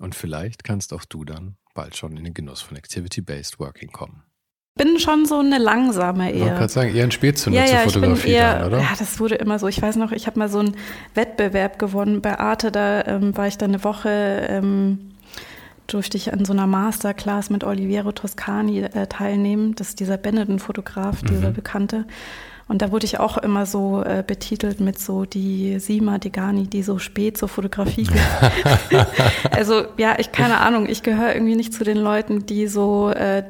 Und vielleicht kannst auch du dann bald schon in den Genuss von Activity-Based Working kommen. bin schon so eine langsame eher. Ich kann sagen, eher ein Spätzünder ja, zur ja, Fotografie eher, dann, oder? Ja, das wurde immer so. Ich weiß noch, ich habe mal so einen Wettbewerb gewonnen bei Arte. Da ähm, war ich dann eine Woche, ähm, durfte ich an so einer Masterclass mit Oliviero Toscani äh, teilnehmen. Das ist dieser Benetton-Fotograf, dieser Mhm. Bekannte. Und da wurde ich auch immer so äh, betitelt mit so die Sima Degani, die so spät zur Fotografie geht. also ja, ich keine Ahnung, ich gehöre irgendwie nicht zu den Leuten, die so äh,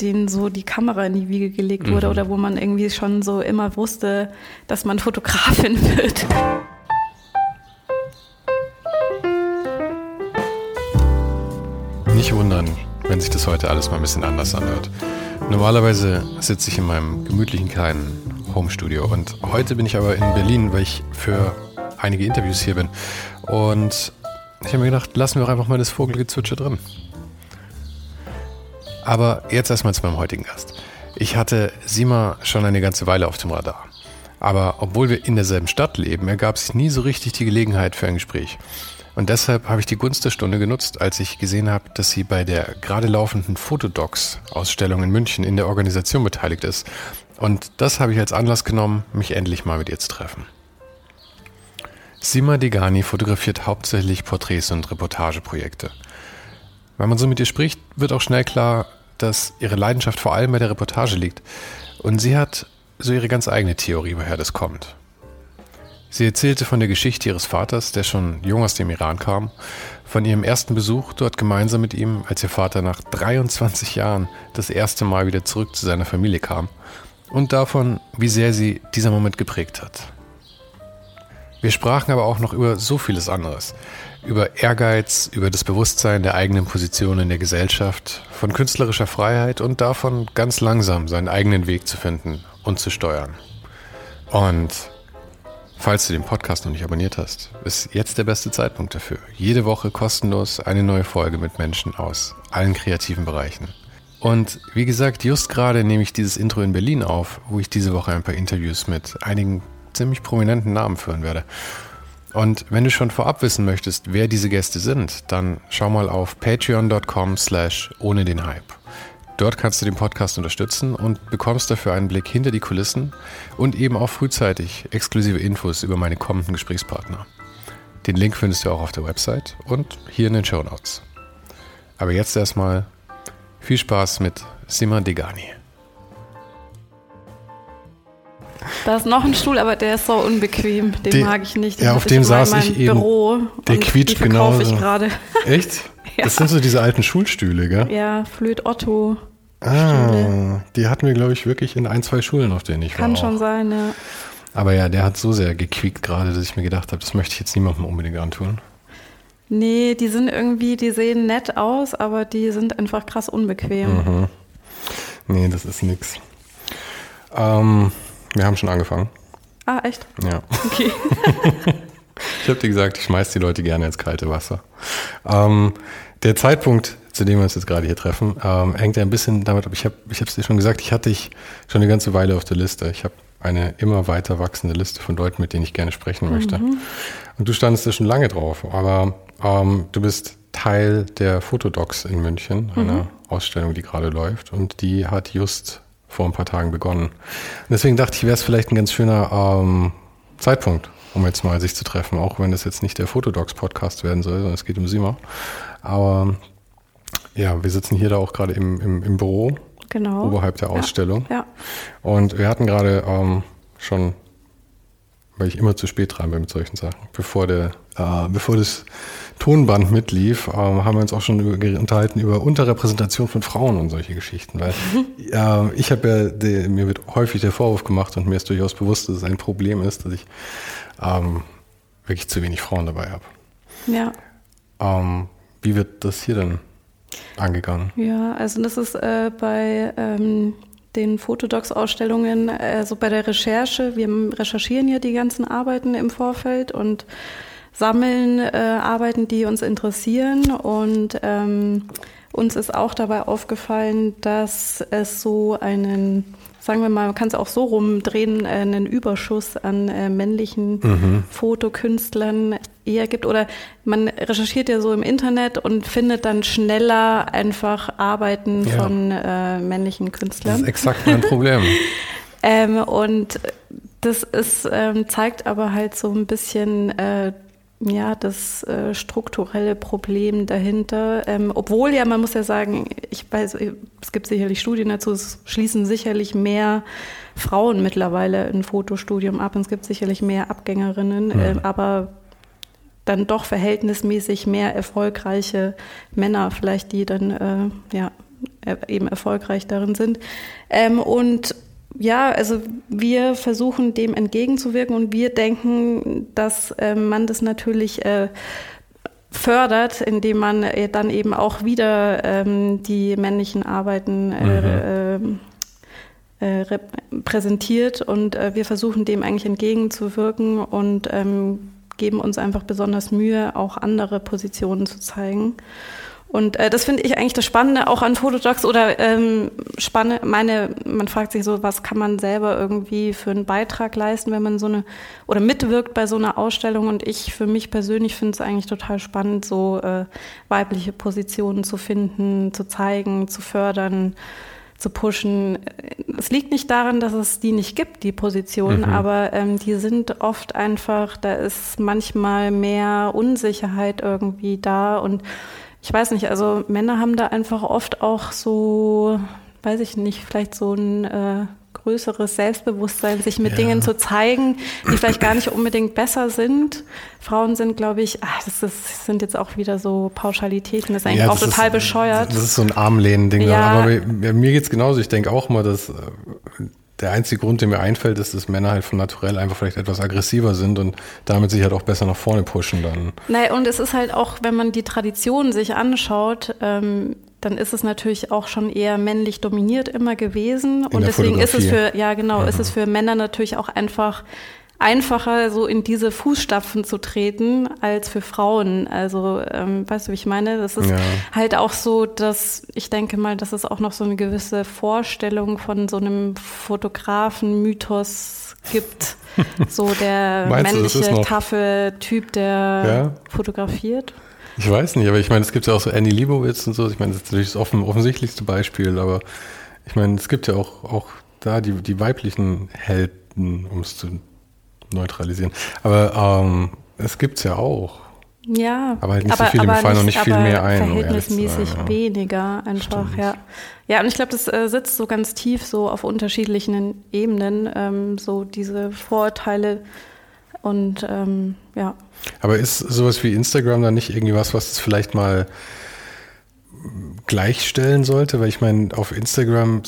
denen so die Kamera in die Wiege gelegt wurde Mhm. oder wo man irgendwie schon so immer wusste, dass man Fotografin wird. Nicht wundern, wenn sich das heute alles mal ein bisschen anders anhört. Normalerweise sitze ich in meinem gemütlichen kleinen Homestudio und heute bin ich aber in Berlin, weil ich für einige Interviews hier bin. Und ich habe mir gedacht, lassen wir doch einfach mal das Vogelgezwitscher drin. Aber jetzt erstmal zu meinem heutigen Gast. Ich hatte Sima schon eine ganze Weile auf dem Radar. Aber obwohl wir in derselben Stadt leben, ergab sich nie so richtig die Gelegenheit für ein Gespräch. Und deshalb habe ich die Gunst der Stunde genutzt, als ich gesehen habe, dass sie bei der gerade laufenden Fotodocs-Ausstellung in München in der Organisation beteiligt ist. Und das habe ich als Anlass genommen, mich endlich mal mit ihr zu treffen. Sima Degani fotografiert hauptsächlich Porträts und Reportageprojekte. Wenn man so mit ihr spricht, wird auch schnell klar, dass ihre Leidenschaft vor allem bei der Reportage liegt. Und sie hat so ihre ganz eigene Theorie, woher das kommt. Sie erzählte von der Geschichte ihres Vaters, der schon jung aus dem Iran kam, von ihrem ersten Besuch dort gemeinsam mit ihm, als ihr Vater nach 23 Jahren das erste Mal wieder zurück zu seiner Familie kam und davon, wie sehr sie dieser Moment geprägt hat. Wir sprachen aber auch noch über so vieles anderes. Über Ehrgeiz, über das Bewusstsein der eigenen Position in der Gesellschaft, von künstlerischer Freiheit und davon, ganz langsam seinen eigenen Weg zu finden und zu steuern. Und falls du den Podcast noch nicht abonniert hast, ist jetzt der beste Zeitpunkt dafür. Jede Woche kostenlos eine neue Folge mit Menschen aus allen kreativen Bereichen. Und wie gesagt, just gerade nehme ich dieses Intro in Berlin auf, wo ich diese Woche ein paar Interviews mit einigen ziemlich prominenten Namen führen werde. Und wenn du schon vorab wissen möchtest, wer diese Gäste sind, dann schau mal auf patreon.com slash ohne den Hype. Dort kannst du den Podcast unterstützen und bekommst dafür einen Blick hinter die Kulissen und eben auch frühzeitig exklusive Infos über meine kommenden Gesprächspartner. Den Link findest du auch auf der Website und hier in den Show Notes. Aber jetzt erstmal viel Spaß mit Sima Degani. Da ist noch ein Stuhl, aber der ist so unbequem. Den Den- mag ich nicht. Den ja, auf dem saß ich eben. Büro. Der quietscht die genauso. ich gerade. Echt? Ja. Das sind so diese alten Schulstühle, gell? Ja, Flöt Otto. Ah, die hatten wir, glaube ich, wirklich in ein, zwei Schulen, auf denen ich Kann war. schon auch. sein, ja. Aber ja, der hat so sehr gequiekt gerade, dass ich mir gedacht habe, das möchte ich jetzt niemandem unbedingt antun. Nee, die sind irgendwie, die sehen nett aus, aber die sind einfach krass unbequem. Mhm. Nee, das ist nix. Ähm, wir haben schon angefangen. Ah, echt? Ja. Okay. Ich habe dir gesagt, ich schmeiß die Leute gerne ins kalte Wasser. Ähm, der Zeitpunkt, zu dem wir uns jetzt gerade hier treffen, ähm, hängt ja ein bisschen damit ab. Ich habe ich es dir schon gesagt, ich hatte dich schon eine ganze Weile auf der Liste. Ich habe eine immer weiter wachsende Liste von Leuten, mit denen ich gerne sprechen möchte. Und du standest da schon lange drauf, aber ähm, du bist Teil der Fotodocs in München, einer Ausstellung, die gerade läuft. Und die hat just vor ein paar Tagen begonnen. Und deswegen dachte ich, wäre es vielleicht ein ganz schöner ähm, Zeitpunkt, um jetzt mal sich zu treffen, auch wenn das jetzt nicht der Fotodocs-Podcast werden soll, sondern es geht um Sima. Aber Ja, wir sitzen hier da auch gerade im, im, im Büro. Genau. Oberhalb der Ausstellung. Ja. ja. Und wir hatten gerade ähm, schon, weil ich immer zu spät dran bin mit solchen Sachen, bevor der, äh, bevor das Tonband mitlief, ähm, haben wir uns auch schon über, unterhalten über Unterrepräsentation von Frauen und solche Geschichten. Weil äh, ich habe ja, die, mir wird häufig der Vorwurf gemacht und mir ist durchaus bewusst, dass es ein Problem ist, dass ich ähm, wirklich zu wenig Frauen dabei habe. Ja. Ähm, wie wird das hier denn angegangen? Ja, also das ist äh, bei ähm, den Fotodocs-Ausstellungen, also bei der Recherche, wir recherchieren ja die ganzen Arbeiten im Vorfeld und sammeln äh, Arbeiten, die uns interessieren. Und ähm, uns ist auch dabei aufgefallen, dass es so einen, sagen wir mal, man kann es auch so rumdrehen, äh, einen Überschuss an äh, männlichen mhm. Fotokünstlern eher gibt. Oder man recherchiert ja so im Internet und findet dann schneller einfach Arbeiten ja. von äh, männlichen Künstlern. Das ist exakt mein Problem. ähm, und das ist, ähm, zeigt aber halt so ein bisschen äh, ja, das äh, strukturelle Problem dahinter. Ähm, obwohl ja, man muss ja sagen, ich weiß, es gibt sicherlich Studien dazu, es schließen sicherlich mehr Frauen mittlerweile ein Fotostudium ab und es gibt sicherlich mehr Abgängerinnen, mhm. äh, aber dann doch verhältnismäßig mehr erfolgreiche Männer, vielleicht die dann äh, ja eben erfolgreich darin sind. Ähm, und ja, also wir versuchen dem entgegenzuwirken und wir denken, dass äh, man das natürlich äh, fördert, indem man äh, dann eben auch wieder ähm, die männlichen Arbeiten äh, mhm. Äh, äh, präsentiert und wir versuchen dem eigentlich entgegenzuwirken und ähm, geben uns einfach besonders Mühe, auch andere Positionen zu zeigen. Und äh, das finde ich eigentlich das Spannende auch an Fotodocs oder ähm, spannend, meine, man fragt sich so, was kann man selber irgendwie für einen Beitrag leisten, wenn man so eine oder mitwirkt bei so einer Ausstellung. Und ich für mich persönlich finde es eigentlich total spannend, so äh, weibliche Positionen zu finden, zu zeigen, zu fördern zu pushen. Es liegt nicht daran, dass es die nicht gibt, die Positionen, mhm. aber ähm, die sind oft einfach, da ist manchmal mehr Unsicherheit irgendwie da und ich weiß nicht, also Männer haben da einfach oft auch so, weiß ich nicht, vielleicht so ein äh, größeres Selbstbewusstsein, sich mit ja. Dingen zu zeigen, die vielleicht gar nicht unbedingt besser sind. Frauen sind, glaube ich, ach, das, ist, sind jetzt auch wieder so Pauschalitäten, das ist eigentlich ja, das auch total ist, bescheuert. Das ist so ein Armlehnen-Ding. Ja. Aber mir, mir geht's genauso. Ich denke auch mal, dass äh, der einzige Grund, der mir einfällt, ist, dass Männer halt von naturell einfach vielleicht etwas aggressiver sind und damit sich halt auch besser nach vorne pushen dann. Naja, und es ist halt auch, wenn man die Tradition sich anschaut, ähm, dann ist es natürlich auch schon eher männlich dominiert immer gewesen. In und deswegen ist es für, ja genau, mhm. ist es für Männer natürlich auch einfach einfacher, so in diese Fußstapfen zu treten, als für Frauen. Also, ähm, weißt du, wie ich meine? Das ist ja. halt auch so, dass ich denke mal, dass es auch noch so eine gewisse Vorstellung von so einem Fotografen-Mythos gibt. so der männliche, taffe Typ, der ja? fotografiert. Ich weiß nicht, aber ich meine, es gibt ja auch so Annie Leibovitz und so. Ich meine, das ist natürlich das offen, offensichtlichste Beispiel, aber ich meine, es gibt ja auch, auch da die, die weiblichen Helden, um es zu neutralisieren. Aber ähm, es gibt es ja auch. Ja, aber halt nicht aber, so viele, mir fallen noch nicht viel mehr ein. Verhältnismäßig sein, ja. weniger einfach, Stimmt. ja. Ja, und ich glaube, das äh, sitzt so ganz tief so auf unterschiedlichen Ebenen, ähm, so diese Vorurteile und ähm, ja. Aber ist sowas wie Instagram dann nicht irgendwie was, was es vielleicht mal gleichstellen sollte? Weil ich meine, auf Instagram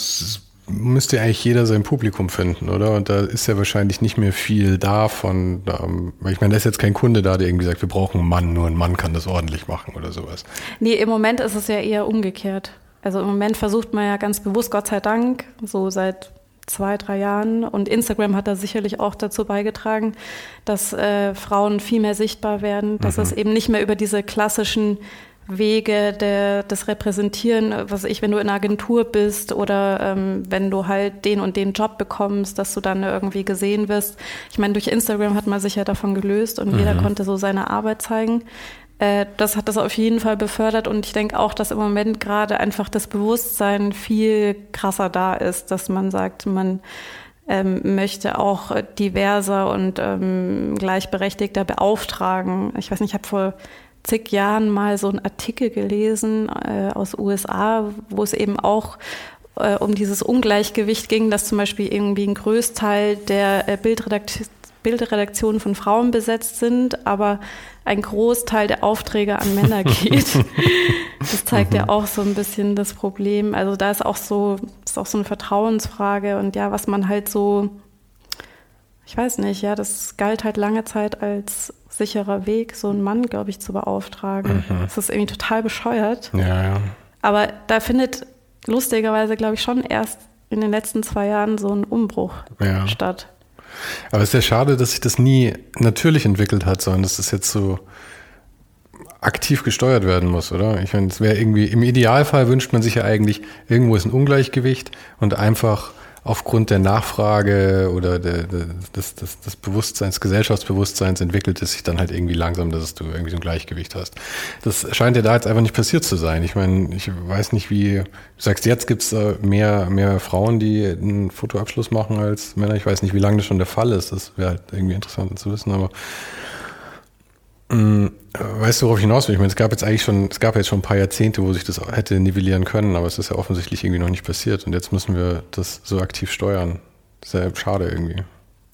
müsste eigentlich jeder sein Publikum finden, oder? Und da ist ja wahrscheinlich nicht mehr viel da von, ähm, ich meine, da ist jetzt kein Kunde da, der irgendwie sagt, wir brauchen einen Mann, nur ein Mann kann das ordentlich machen oder sowas. Nee, im Moment ist es ja eher umgekehrt. Also im Moment versucht man ja ganz bewusst, Gott sei Dank, so seit zwei, drei Jahren. Und Instagram hat da sicherlich auch dazu beigetragen, dass äh, Frauen viel mehr sichtbar werden, dass mhm. es eben nicht mehr über diese klassischen Wege der, des Repräsentieren, was ich, wenn du in einer Agentur bist oder ähm, wenn du halt den und den Job bekommst, dass du dann irgendwie gesehen wirst. Ich meine, durch Instagram hat man sich ja davon gelöst und mhm. jeder konnte so seine Arbeit zeigen. Äh, das hat das auf jeden Fall befördert und ich denke auch, dass im Moment gerade einfach das Bewusstsein viel krasser da ist, dass man sagt, man ähm, möchte auch diverser und ähm, gleichberechtigter beauftragen. Ich weiß nicht, ich habe vor zig Jahren mal so einen Artikel gelesen äh, aus USA, wo es eben auch äh, um dieses Ungleichgewicht ging, dass zum Beispiel irgendwie ein Größteil der äh, Bildredakt Bildredaktionen von Frauen besetzt sind, aber ein Großteil der Aufträge an Männer geht. das zeigt mhm. ja auch so ein bisschen das Problem. Also da ist auch so, ist auch so eine Vertrauensfrage und ja, was man halt so, ich weiß nicht, ja, das galt halt lange Zeit als sicherer Weg, so einen Mann, glaube ich, zu beauftragen. Mhm. Das ist irgendwie total bescheuert. Ja, ja. Aber da findet lustigerweise, glaube ich, schon erst in den letzten zwei Jahren so ein Umbruch ja. statt. Aber es ist ja schade, dass sich das nie natürlich entwickelt hat, sondern dass das jetzt so aktiv gesteuert werden muss, oder? Ich meine, es wäre irgendwie, im Idealfall wünscht man sich ja eigentlich, irgendwo ist ein Ungleichgewicht und einfach aufgrund der Nachfrage oder der, der, des, des, des Bewusstseins, Gesellschaftsbewusstseins entwickelt es sich dann halt irgendwie langsam, dass du irgendwie so ein Gleichgewicht hast. Das scheint ja da jetzt einfach nicht passiert zu sein. Ich meine, ich weiß nicht, wie du sagst, jetzt gibt es äh, mehr, mehr Frauen, die einen Fotoabschluss machen als Männer. Ich weiß nicht, wie lange das schon der Fall ist. Das wäre halt irgendwie interessant zu wissen, aber weißt du, worauf ich hinaus will? Ich meine, es gab jetzt eigentlich schon, es gab jetzt schon ein paar Jahrzehnte, wo sich das hätte nivellieren können, aber es ist ja offensichtlich irgendwie noch nicht passiert und jetzt müssen wir das so aktiv steuern. Das ist ja schade irgendwie.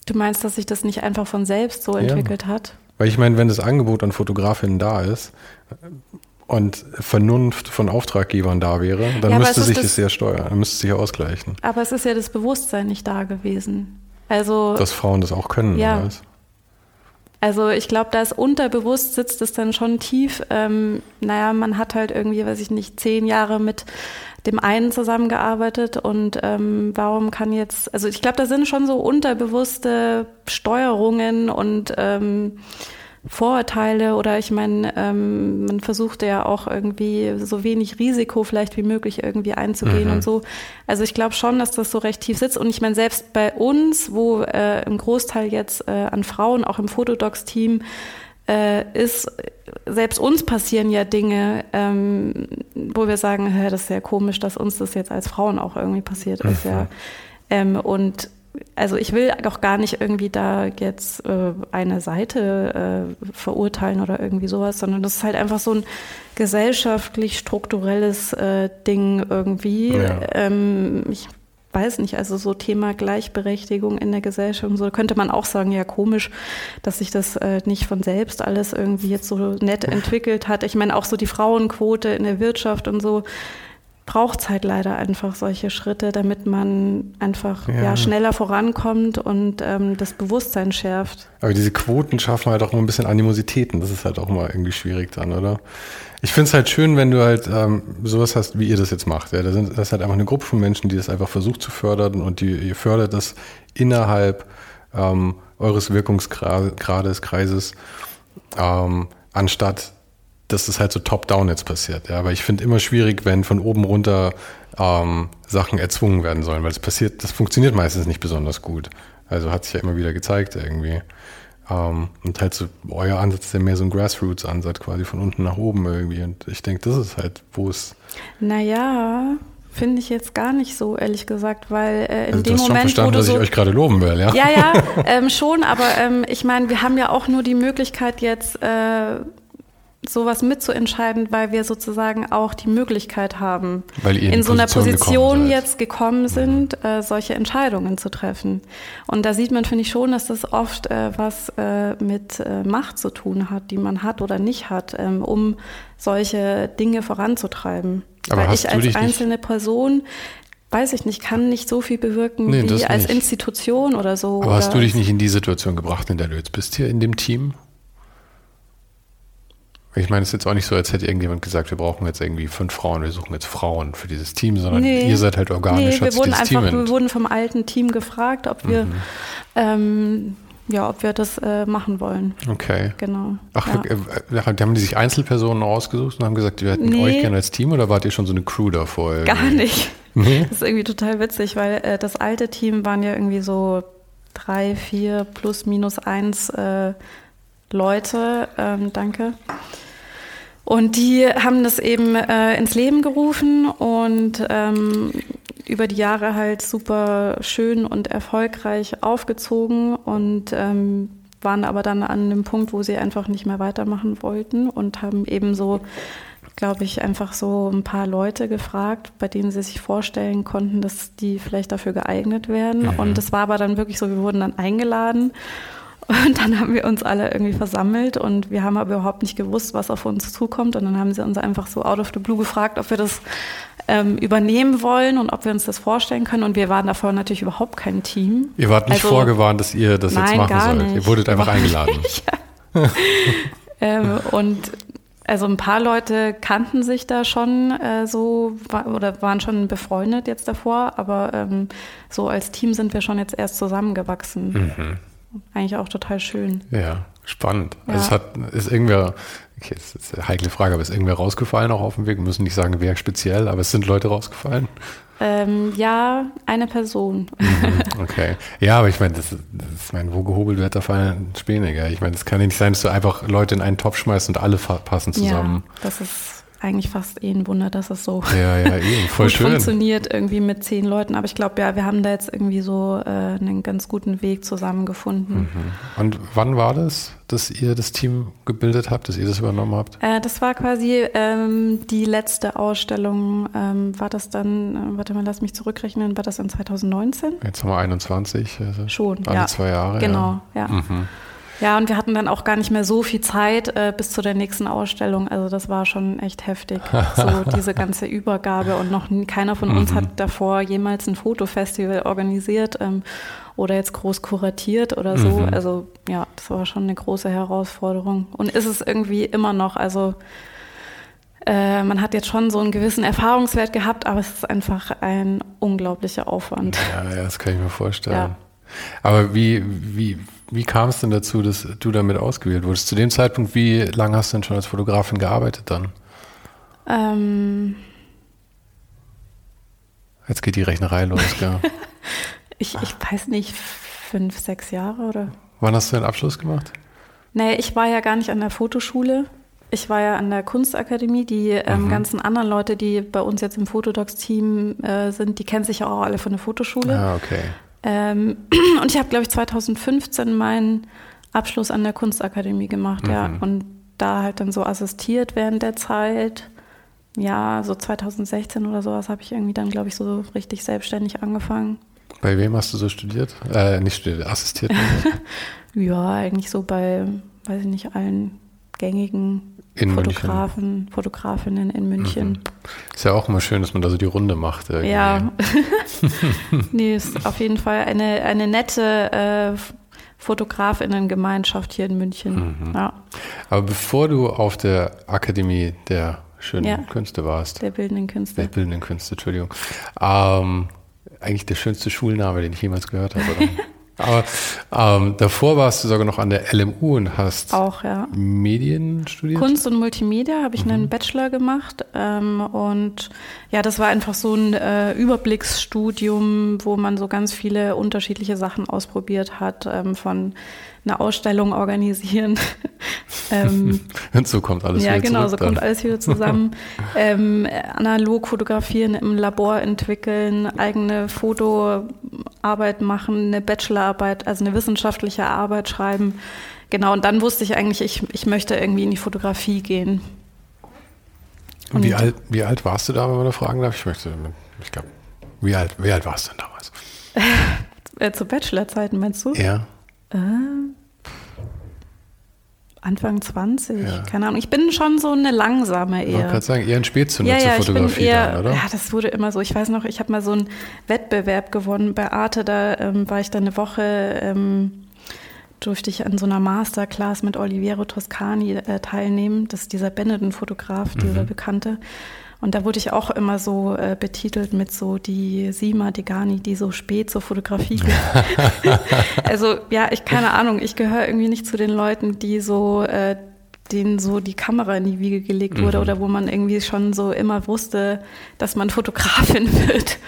Du meinst, dass sich das nicht einfach von selbst so entwickelt ja. hat? Weil ich meine, wenn das Angebot an Fotografinnen da ist und Vernunft von Auftraggebern da wäre, dann ja, müsste sich das, das sehr steuern, dann müsste sich ausgleichen. Aber es ist ja das Bewusstsein nicht da gewesen. Also, Dass Frauen das auch können, ja. oder was? Also ich glaube, da ist unterbewusst sitzt es dann schon tief. Ähm, naja, man hat halt irgendwie, weiß ich nicht, zehn Jahre mit dem einen zusammengearbeitet und ähm, warum kann jetzt, also ich glaube, da sind schon so unterbewusste Steuerungen und ähm, Vorurteile oder ich meine, ähm, man versuchte ja auch irgendwie so wenig Risiko vielleicht wie möglich irgendwie einzugehen mhm. und so. Also ich glaube schon, dass das so recht tief sitzt. Und ich meine, selbst bei uns, wo äh, im Großteil jetzt äh, an Frauen, auch im Fotodocs-Team, äh, ist, selbst uns passieren ja Dinge, ähm, wo wir sagen, das ist ja komisch, dass uns das jetzt als Frauen auch irgendwie passiert ist, mhm. ja. Ähm, und also ich will auch gar nicht irgendwie da jetzt äh, eine Seite äh, verurteilen oder irgendwie sowas, sondern das ist halt einfach so ein gesellschaftlich strukturelles äh, Ding irgendwie. Ja. Ähm, ich weiß nicht, also so Thema Gleichberechtigung in der Gesellschaft, so könnte man auch sagen, ja komisch, dass sich das äh, nicht von selbst alles irgendwie jetzt so nett entwickelt hat. Ich meine auch so die Frauenquote in der Wirtschaft und so braucht es halt leider einfach solche Schritte, damit man einfach ja. ja schneller vorankommt und ähm, das Bewusstsein schärft. Aber diese Quoten schaffen halt auch immer ein bisschen Animositäten. Das ist halt auch mal irgendwie schwierig dann, oder? Ich finde es halt schön, wenn du halt ähm, sowas hast, wie ihr das jetzt macht. Ja, das, sind, das ist halt einfach eine Gruppe von Menschen, die das einfach versucht zu fördern und die, ihr fördert das innerhalb ähm, eures Wirkungsgrades, Kreises, ähm, anstatt dass das halt so top-down jetzt passiert. Ja, aber ich finde immer schwierig, wenn von oben runter ähm, Sachen erzwungen werden sollen, weil es passiert, das funktioniert meistens nicht besonders gut. Also hat sich ja immer wieder gezeigt irgendwie. Ähm, und halt so, euer Ansatz ist ja mehr so ein Grassroots-Ansatz quasi von unten nach oben irgendwie. Und ich denke, das ist halt, wo es. Naja, Finde ich jetzt gar nicht so, ehrlich gesagt, weil äh, in also dem du hast Moment. Schon verstanden, dass so, ich euch gerade loben will, ja? Ja, ja, ähm, schon, aber ähm, ich meine, wir haben ja auch nur die Möglichkeit jetzt. Äh, sowas mitzuentscheiden, weil wir sozusagen auch die Möglichkeit haben, in, so einer Position gekommen jetzt gekommen mhm. sind, äh, solche Entscheidungen zu treffen. Und da sieht man, finde ich schon, dass das oft äh, was äh, mit äh, Macht zu tun hat, die man hat oder nicht hat, ähm, um solche Dinge voranzutreiben. Aber weil ich als einzelne Person weiß ich nicht, kann nicht so viel bewirken nee, wie als Institution oder so. Aber oder hast du dich nicht in die Situation gebracht, in der du jetzt bist hier in dem Team? Ich meine, es ist jetzt auch nicht so, als hätte irgendjemand gesagt, wir brauchen jetzt irgendwie fünf Frauen, wir suchen jetzt Frauen für dieses Team, sondern nee, ihr seid halt organisch. Nee, wir wurden einfach, Team wir wurden vom alten Team gefragt, ob wir, mhm. ähm, ja, ob wir das äh, machen wollen. Okay. Genau. Ach, ja. äh, haben die sich Einzelpersonen ausgesucht und haben gesagt, wir hätten nee. euch gerne als Team oder wart ihr schon so eine Crew davor? Irgendwie? Gar nicht. Nee? Das ist irgendwie total witzig, weil äh, das alte Team waren ja irgendwie so drei, vier plus minus eins äh, Leute. Ähm, danke. Und die haben das eben äh, ins Leben gerufen und ähm, über die Jahre halt super schön und erfolgreich aufgezogen. Und ähm, waren aber dann an dem Punkt, wo sie einfach nicht mehr weitermachen wollten und haben eben so, glaube ich, einfach so ein paar Leute gefragt, bei denen sie sich vorstellen konnten, dass die vielleicht dafür geeignet werden. Mhm. Und es war aber dann wirklich so, wir wurden dann eingeladen. Und dann haben wir uns alle irgendwie versammelt und wir haben aber überhaupt nicht gewusst, was auf uns zukommt. Und dann haben sie uns einfach so out of the blue gefragt, ob wir das ähm, übernehmen wollen und ob wir uns das vorstellen können. Und wir waren davor natürlich überhaupt kein Team. Ihr wart nicht also, vorgewarnt, dass ihr das nein, jetzt machen sollt. Nicht. Ihr wurdet einfach eingeladen. ähm, und also ein paar Leute kannten sich da schon äh, so oder waren schon befreundet jetzt davor, aber ähm, so als Team sind wir schon jetzt erst zusammengewachsen. Mhm. Eigentlich auch total schön. Ja, spannend. Ja. Also es hat, ist irgendwer, okay, das ist eine heikle Frage, aber ist irgendwer rausgefallen auch auf dem Weg? Wir müssen nicht sagen, wer speziell, aber es sind Leute rausgefallen. Ähm, ja, eine Person. Mhm, okay. Ja, aber ich meine, das, das ist mein, wo gehobelt wird, da fallen Späne. Gell? Ich meine, es kann ja nicht sein, dass du einfach Leute in einen Topf schmeißt und alle passen zusammen. Ja, das ist eigentlich fast eh ein Wunder, dass es so ja, ja, eben, voll schön. funktioniert irgendwie mit zehn Leuten. Aber ich glaube, ja, wir haben da jetzt irgendwie so äh, einen ganz guten Weg zusammengefunden. Mhm. Und wann war das, dass ihr das Team gebildet habt, dass ihr das übernommen habt? Äh, das war quasi ähm, die letzte Ausstellung. Ähm, war das dann, äh, warte mal, lass mich zurückrechnen, war das in 2019? Jetzt haben wir 21. Also Schon, alle ja. zwei Jahre. Genau, ja. ja. Mhm. Ja, und wir hatten dann auch gar nicht mehr so viel Zeit äh, bis zu der nächsten Ausstellung. Also das war schon echt heftig, so diese ganze Übergabe. Und noch keiner von uns mhm. hat davor jemals ein Fotofestival organisiert ähm, oder jetzt groß kuratiert oder so. Mhm. Also ja, das war schon eine große Herausforderung. Und ist es irgendwie immer noch. Also äh, man hat jetzt schon so einen gewissen Erfahrungswert gehabt, aber es ist einfach ein unglaublicher Aufwand. Ja, ja das kann ich mir vorstellen. Ja. Aber wie, wie, wie kam es denn dazu, dass du damit ausgewählt wurdest? Zu dem Zeitpunkt, wie lange hast du denn schon als Fotografin gearbeitet dann? Ähm Jetzt geht die Rechnerei los, gell? ich, ich weiß nicht, fünf, sechs Jahre oder? Wann hast du den Abschluss gemacht? Nee, ich war ja gar nicht an der Fotoschule. Ich war ja an der Kunstakademie. Die ähm, mhm. ganzen anderen Leute, die bei uns jetzt im Fotodocs-Team äh, sind, die kennen sich ja auch alle von der Fotoschule. Ah, okay. Ähm, und ich habe, glaube ich, 2015 meinen Abschluss an der Kunstakademie gemacht, mhm. ja. Und da halt dann so assistiert während der Zeit. Ja, so 2016 oder sowas habe ich irgendwie dann, glaube ich, so richtig selbstständig angefangen. Bei wem hast du so studiert? Äh, nicht studiert, assistiert? ja, eigentlich so bei, weiß ich nicht, allen gängigen in Fotografen, München. Fotografinnen in München. Mhm. Ist ja auch immer schön, dass man da so die Runde macht. Irgendwie. Ja. nee, ist auf jeden Fall eine, eine nette äh, Fotografinnengemeinschaft hier in München. Mhm. Ja. Aber bevor du auf der Akademie der schönen ja, Künste warst. Der bildenden Künste. Der bildenden Künste, Entschuldigung. Ähm, eigentlich der schönste Schulname, den ich jemals gehört habe. Aber ähm, davor warst du sogar noch an der LMU und hast auch ja. Medien studiert. Kunst und Multimedia habe ich mhm. einen Bachelor gemacht ähm, und ja, das war einfach so ein äh, Überblicksstudium, wo man so ganz viele unterschiedliche Sachen ausprobiert hat, ähm, von eine Ausstellung organisieren. ähm, und so kommt alles ja, wieder genau, zurück. Ja, genau, so kommt alles wieder zusammen. ähm, analog fotografieren, im Labor entwickeln, eigene Fotoarbeit machen, eine Bachelorarbeit, also eine wissenschaftliche Arbeit schreiben. Genau, und dann wusste ich eigentlich, ich, ich möchte irgendwie in die Fotografie gehen. Und wie, alt, wie alt warst du da, wenn man da fragen darf? Ich möchte, ich glaube, wie alt, wie alt warst du denn damals? Äh, zu Bachelorzeiten meinst du? Ja. Äh, Anfang 20, ja. keine Ahnung. Ich bin schon so eine langsame eher. Ich kann sagen, eher ein Spätzünder ja, ja, zur Fotografie eher, dann, oder? Ja, das wurde immer so. Ich weiß noch, ich habe mal so einen Wettbewerb gewonnen bei Arte. Da ähm, war ich dann eine Woche, ähm, durfte ich an so einer Masterclass mit Oliviero Toscani äh, teilnehmen. Das ist dieser Benetton-Fotograf, dieser mhm. Bekannte. Und da wurde ich auch immer so äh, betitelt mit so die Sima Degani, die so spät zur Fotografie geht. also ja, ich keine Ahnung, ich gehöre irgendwie nicht zu den Leuten, die so äh, denen so die Kamera in die Wiege gelegt wurde mhm. oder wo man irgendwie schon so immer wusste, dass man Fotografin wird.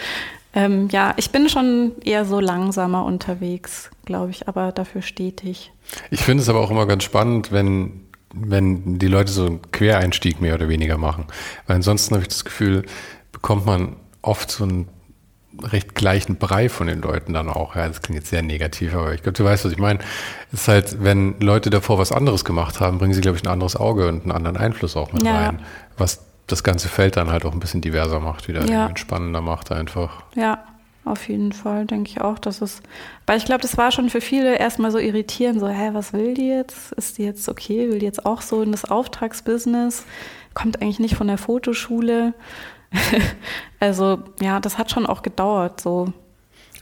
Ähm, ja, ich bin schon eher so langsamer unterwegs, glaube ich, aber dafür stetig. Ich finde es aber auch immer ganz spannend, wenn wenn die Leute so einen Quereinstieg mehr oder weniger machen. Weil ansonsten habe ich das Gefühl, bekommt man oft so ein recht gleichen Brei von den Leuten dann auch. Ja, das klingt jetzt sehr negativ, aber ich glaube, du weißt, was ich meine. Es ist halt, wenn Leute davor was anderes gemacht haben, bringen sie, glaube ich, ein anderes Auge und einen anderen Einfluss auch mit ja. rein. Was das ganze Feld dann halt auch ein bisschen diverser macht, wieder ja. spannender macht einfach. Ja, auf jeden Fall, denke ich auch, dass es, weil ich glaube, das war schon für viele erstmal so irritierend, so, hä, was will die jetzt? Ist die jetzt okay? Will die jetzt auch so in das Auftragsbusiness? Kommt eigentlich nicht von der Fotoschule? also, ja, das hat schon auch gedauert, so.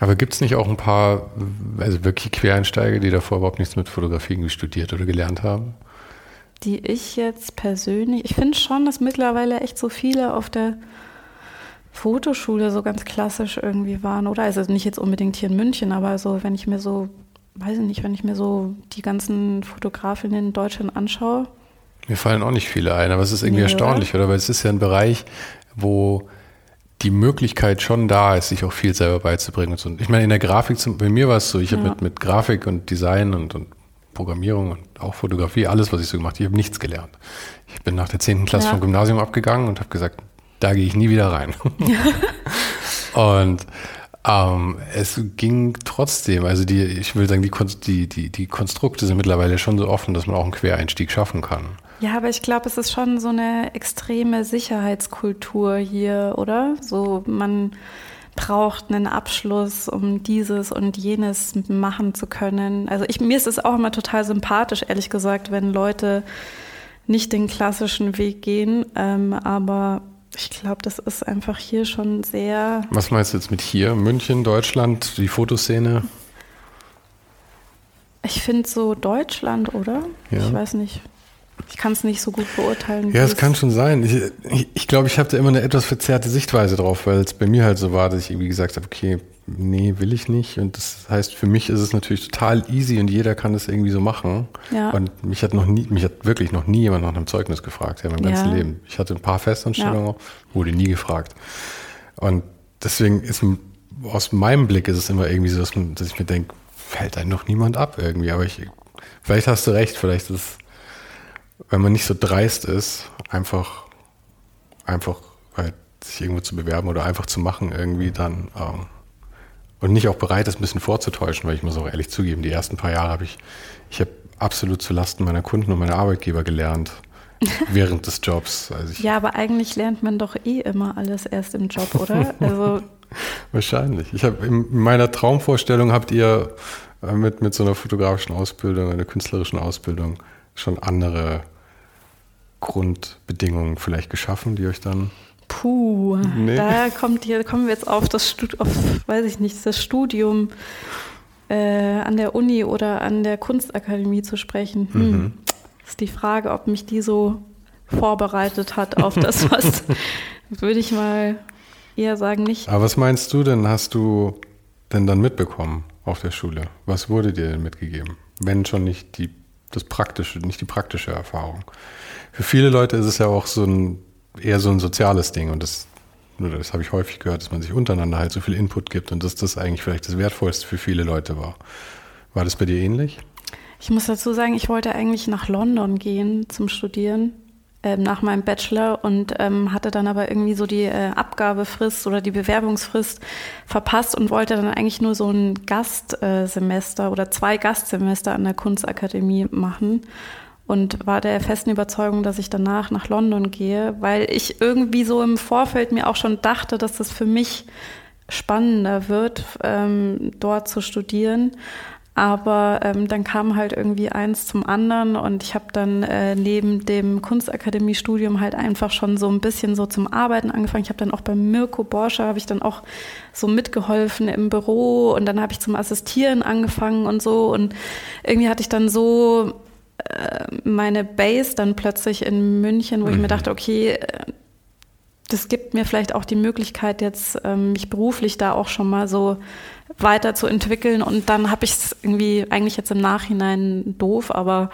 Aber gibt es nicht auch ein paar, also wirklich Quereinsteiger, die davor überhaupt nichts mit Fotografie studiert oder gelernt haben? Die ich jetzt persönlich, ich finde schon, dass mittlerweile echt so viele auf der Fotoschule so ganz klassisch irgendwie waren, oder? Also nicht jetzt unbedingt hier in München, aber so, wenn ich mir so, weiß ich nicht, wenn ich mir so die ganzen Fotografinnen in Deutschland anschaue. Mir fallen auch nicht viele ein, aber es ist irgendwie nee, erstaunlich, oder? oder? Weil es ist ja ein Bereich, wo die Möglichkeit schon da ist, sich auch viel selber beizubringen. Und so. Ich meine, in der Grafik, bei mir war es so, ich ja. habe mit, mit Grafik und Design und, und Programmierung und auch Fotografie, alles, was ich so gemacht habe, ich habe nichts gelernt. Ich bin nach der 10. Klasse ja. vom Gymnasium abgegangen und habe gesagt, da gehe ich nie wieder rein. und ähm, es ging trotzdem, also die, ich will sagen, die, die, die, die Konstrukte sind mittlerweile schon so offen, dass man auch einen Quereinstieg schaffen kann. Ja, aber ich glaube, es ist schon so eine extreme Sicherheitskultur hier, oder? So, man braucht einen Abschluss, um dieses und jenes machen zu können. Also ich, mir ist es auch immer total sympathisch, ehrlich gesagt, wenn Leute nicht den klassischen Weg gehen, ähm, aber ich glaube, das ist einfach hier schon sehr. Was meinst du jetzt mit hier? München, Deutschland, die Fotoszene? Ich finde so Deutschland, oder? Ja. Ich weiß nicht. Ich kann es nicht so gut beurteilen. Ja, es kann schon sein. Ich glaube, ich, ich, glaub, ich habe da immer eine etwas verzerrte Sichtweise drauf, weil es bei mir halt so war, dass ich irgendwie gesagt habe, okay, nee, will ich nicht. Und das heißt, für mich ist es natürlich total easy und jeder kann das irgendwie so machen. Ja. Und mich hat noch nie, mich hat wirklich noch nie jemand nach einem Zeugnis gefragt, ja, mein ja. ganzes Leben. Ich hatte ein paar Festanstellungen, ja. wurde nie gefragt. Und deswegen ist aus meinem Blick ist es immer irgendwie so, dass, man, dass ich mir denke, fällt einem noch niemand ab irgendwie. Aber ich, vielleicht hast du recht, vielleicht ist es wenn man nicht so dreist ist, einfach, einfach halt sich irgendwo zu bewerben oder einfach zu machen irgendwie dann ähm, und nicht auch bereit ist, ein bisschen vorzutäuschen, weil ich muss auch ehrlich zugeben, die ersten paar Jahre habe ich, ich habe absolut zu Lasten meiner Kunden und meiner Arbeitgeber gelernt während des Jobs. Also ja, aber eigentlich lernt man doch eh immer alles erst im Job, oder? Also Wahrscheinlich. Ich habe in meiner Traumvorstellung habt ihr äh, mit, mit so einer fotografischen Ausbildung, einer künstlerischen Ausbildung schon andere Grundbedingungen vielleicht geschaffen, die euch dann. Puh, nee. da kommt hier, kommen wir jetzt auf das Stud auf, weiß ich nicht, das Studium äh, an der Uni oder an der Kunstakademie zu sprechen. Hm. Mhm. Ist die Frage, ob mich die so vorbereitet hat auf das, was würde ich mal eher sagen, nicht. Aber was meinst du denn, hast du denn dann mitbekommen auf der Schule? Was wurde dir denn mitgegeben? Wenn schon nicht die das praktische, nicht die praktische Erfahrung. Für viele Leute ist es ja auch so ein eher so ein soziales Ding und das, das habe ich häufig gehört, dass man sich untereinander halt so viel Input gibt und dass das eigentlich vielleicht das Wertvollste für viele Leute war. War das bei dir ähnlich? Ich muss dazu sagen, ich wollte eigentlich nach London gehen zum Studieren ähm, nach meinem Bachelor und ähm, hatte dann aber irgendwie so die äh, Abgabefrist oder die Bewerbungsfrist verpasst und wollte dann eigentlich nur so ein Gastsemester äh, oder zwei Gastsemester an der Kunstakademie machen und war der festen Überzeugung, dass ich danach nach London gehe, weil ich irgendwie so im Vorfeld mir auch schon dachte, dass das für mich spannender wird, ähm, dort zu studieren. Aber ähm, dann kam halt irgendwie eins zum anderen und ich habe dann äh, neben dem Kunstakademie-Studium halt einfach schon so ein bisschen so zum Arbeiten angefangen. Ich habe dann auch bei Mirko Borscher habe ich dann auch so mitgeholfen im Büro und dann habe ich zum Assistieren angefangen und so und irgendwie hatte ich dann so meine Base dann plötzlich in München, wo mhm. ich mir mhm. dachte, okay, äh, das gibt mir vielleicht auch die Möglichkeit, jetzt ähm, mich beruflich da auch schon mal so weiterzuentwickeln. Und dann habe ich es irgendwie eigentlich jetzt im Nachhinein doof, aber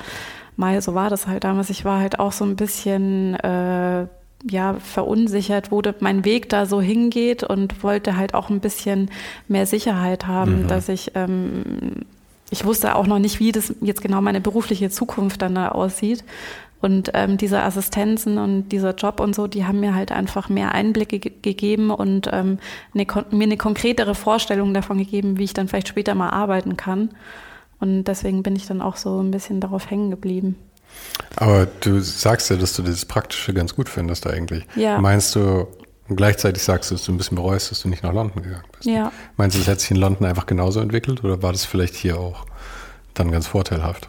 mal so war das halt damals. Ich war halt auch so ein bisschen äh, ja verunsichert, wo mein Weg da so hingeht und wollte halt auch ein bisschen mehr Sicherheit haben, mhm. dass ich ähm, ich wusste auch noch nicht, wie das jetzt genau meine berufliche Zukunft dann da aussieht. Und ähm, diese Assistenzen und dieser Job und so, die haben mir halt einfach mehr Einblicke ge gegeben und ähm, eine, mir eine konkretere Vorstellung davon gegeben, wie ich dann vielleicht später mal arbeiten kann. Und deswegen bin ich dann auch so ein bisschen darauf hängen geblieben. Aber du sagst ja, dass du dieses Praktische ganz gut findest eigentlich. Ja. Meinst du, gleichzeitig sagst du, dass du ein bisschen bereust, dass du nicht nach London gegangen bist? Ja. Meinst du, es hat sich in London einfach genauso entwickelt oder war das vielleicht hier auch dann ganz vorteilhaft?